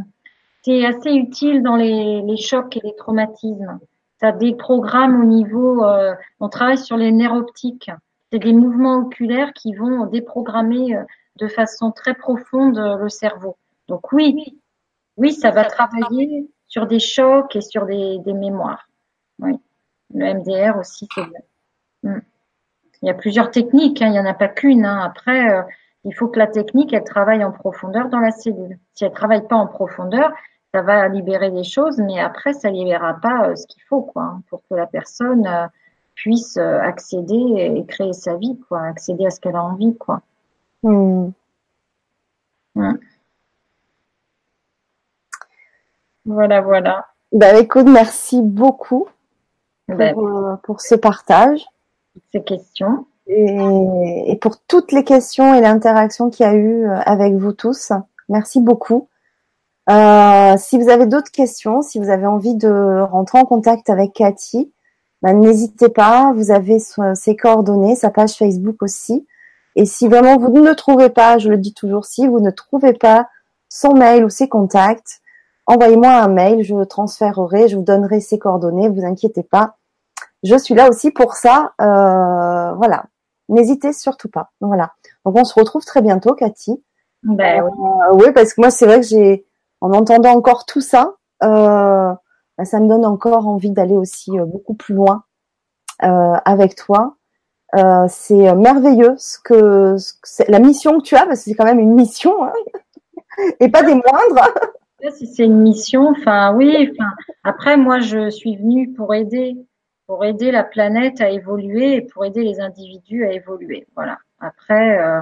assez utile dans les, les chocs et les traumatismes. Ça déprogramme au niveau, euh, on travaille sur les nerfs optiques. C'est des mouvements oculaires qui vont déprogrammer de façon très profonde le cerveau. Donc oui, oui, ça va travailler sur des chocs et sur des, des mémoires. Oui. Le MDR aussi, c'est bien. Hmm. Il y a plusieurs techniques, hein, il n'y en a pas qu'une. Hein. Après, euh, il faut que la technique, elle travaille en profondeur dans la cellule. Si elle travaille pas en profondeur, ça va libérer des choses, mais après, ça libérera pas euh, ce qu'il faut, quoi, hein, pour que la personne euh, puisse accéder et créer sa vie, quoi, accéder à ce qu'elle a envie, quoi. Hmm. Hmm. Voilà, voilà. Bah, écoute, merci beaucoup ben, pour, euh, pour, ce partage. Ces questions. Et, et pour toutes les questions et l'interaction qu'il y a eu euh, avec vous tous. Merci beaucoup. Euh, si vous avez d'autres questions, si vous avez envie de rentrer en contact avec Cathy, ben, n'hésitez pas. Vous avez ses coordonnées, sa page Facebook aussi. Et si vraiment vous ne trouvez pas, je le dis toujours, si vous ne trouvez pas son mail ou ses contacts, envoyez-moi un mail, je transférerai, je vous donnerai ses coordonnées, vous inquiétez pas. Je suis là aussi pour ça. Euh, voilà. N'hésitez surtout pas. Voilà. Donc on se retrouve très bientôt, Cathy. Ben, euh, oui. parce que moi c'est vrai que j'ai, en entendant encore tout ça, euh, ben, ça me donne encore envie d'aller aussi euh, beaucoup plus loin euh, avec toi. Euh, c'est merveilleux ce que, la mission que tu as, parce que c'est quand même une mission hein, et pas des moindres. Si c'est une mission, enfin oui. Enfin après, moi, je suis venue pour aider, pour aider la planète à évoluer et pour aider les individus à évoluer. Voilà. Après, euh,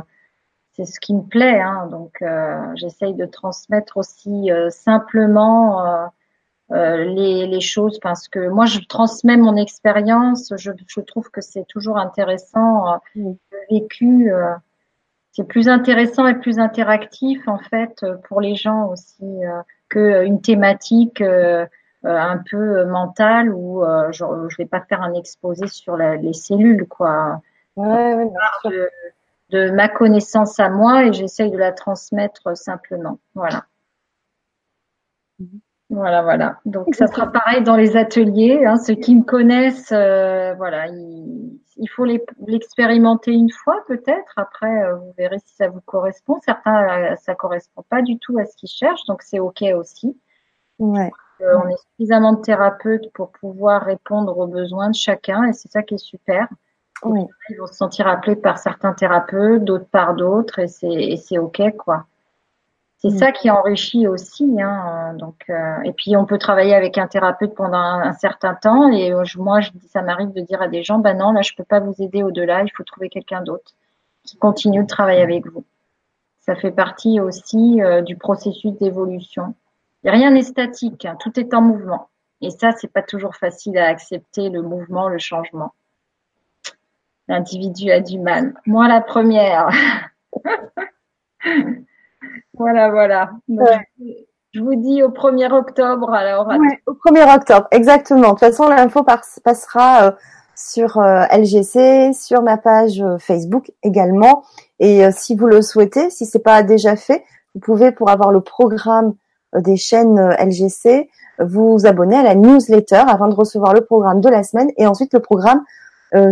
c'est ce qui me plaît. Hein, donc, euh, j'essaye de transmettre aussi euh, simplement les, les, choses parce que moi, je transmets mon expérience. Je, je trouve que c'est toujours intéressant le vécu c'est plus intéressant et plus interactif en fait pour les gens aussi euh, que une thématique euh, euh, un peu mentale où je, je vais pas faire un exposé sur les cellules quoi. Ouais, ouais, de, de, ma connaissance à moi et j'essaye de la transmettre simplement. Voilà. Mhm. Voilà, voilà. Donc ça sera pareil dans les ateliers. Hein. Ceux qui me connaissent, euh, voilà, il, il faut l'expérimenter une fois peut-être. Après, euh, vous verrez si ça vous correspond. Certains, euh, ça correspond pas du tout à ce qu'ils cherchent, donc c'est ok aussi. Ouais. on est suffisamment de thérapeutes pour pouvoir répondre aux besoins de chacun, et c'est ça qui est super. Oui. Ils vont se sentir appelés par certains thérapeutes, d'autres par d'autres, et c'est ok quoi. C'est mm. ça qui enrichit aussi. Hein, donc, euh, et puis on peut travailler avec un thérapeute pendant un, certain temps. Et euh, moi, je dis, ça m'arrive de dire à des gens, ben non, là, je peux pas vous aider au-delà. Il faut trouver quelqu'un d'autre qui continue de travailler avec vous. Ça fait partie aussi euh, du processus d'évolution. Rien n'est statique, hein, tout est en mouvement. Et ça, c'est pas toujours facile à accepter le mouvement, le changement. L'individu a du mal. Moi, la première. Voilà, voilà. Je vous dis au 1er octobre alors. au 1er octobre, exactement. De toute façon, l'info passera euh, sur euh, LGC, sur ma page euh, Facebook également. Et si vous le souhaitez, si c'est pas déjà fait, vous pouvez pour avoir le programme des chaînes LGC, vous abonner à la newsletter avant de recevoir le programme de la semaine et ensuite le programme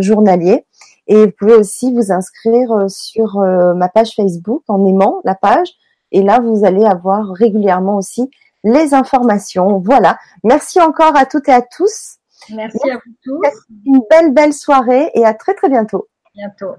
journalier. Et vous pouvez aussi vous inscrire sur ma page Facebook en aimant la page et là, vous allez avoir régulièrement aussi les informations. Voilà. Merci encore à toutes et à tous. Merci, à vous tous. Une belle, belle soirée et à très, très bientôt. Bientôt.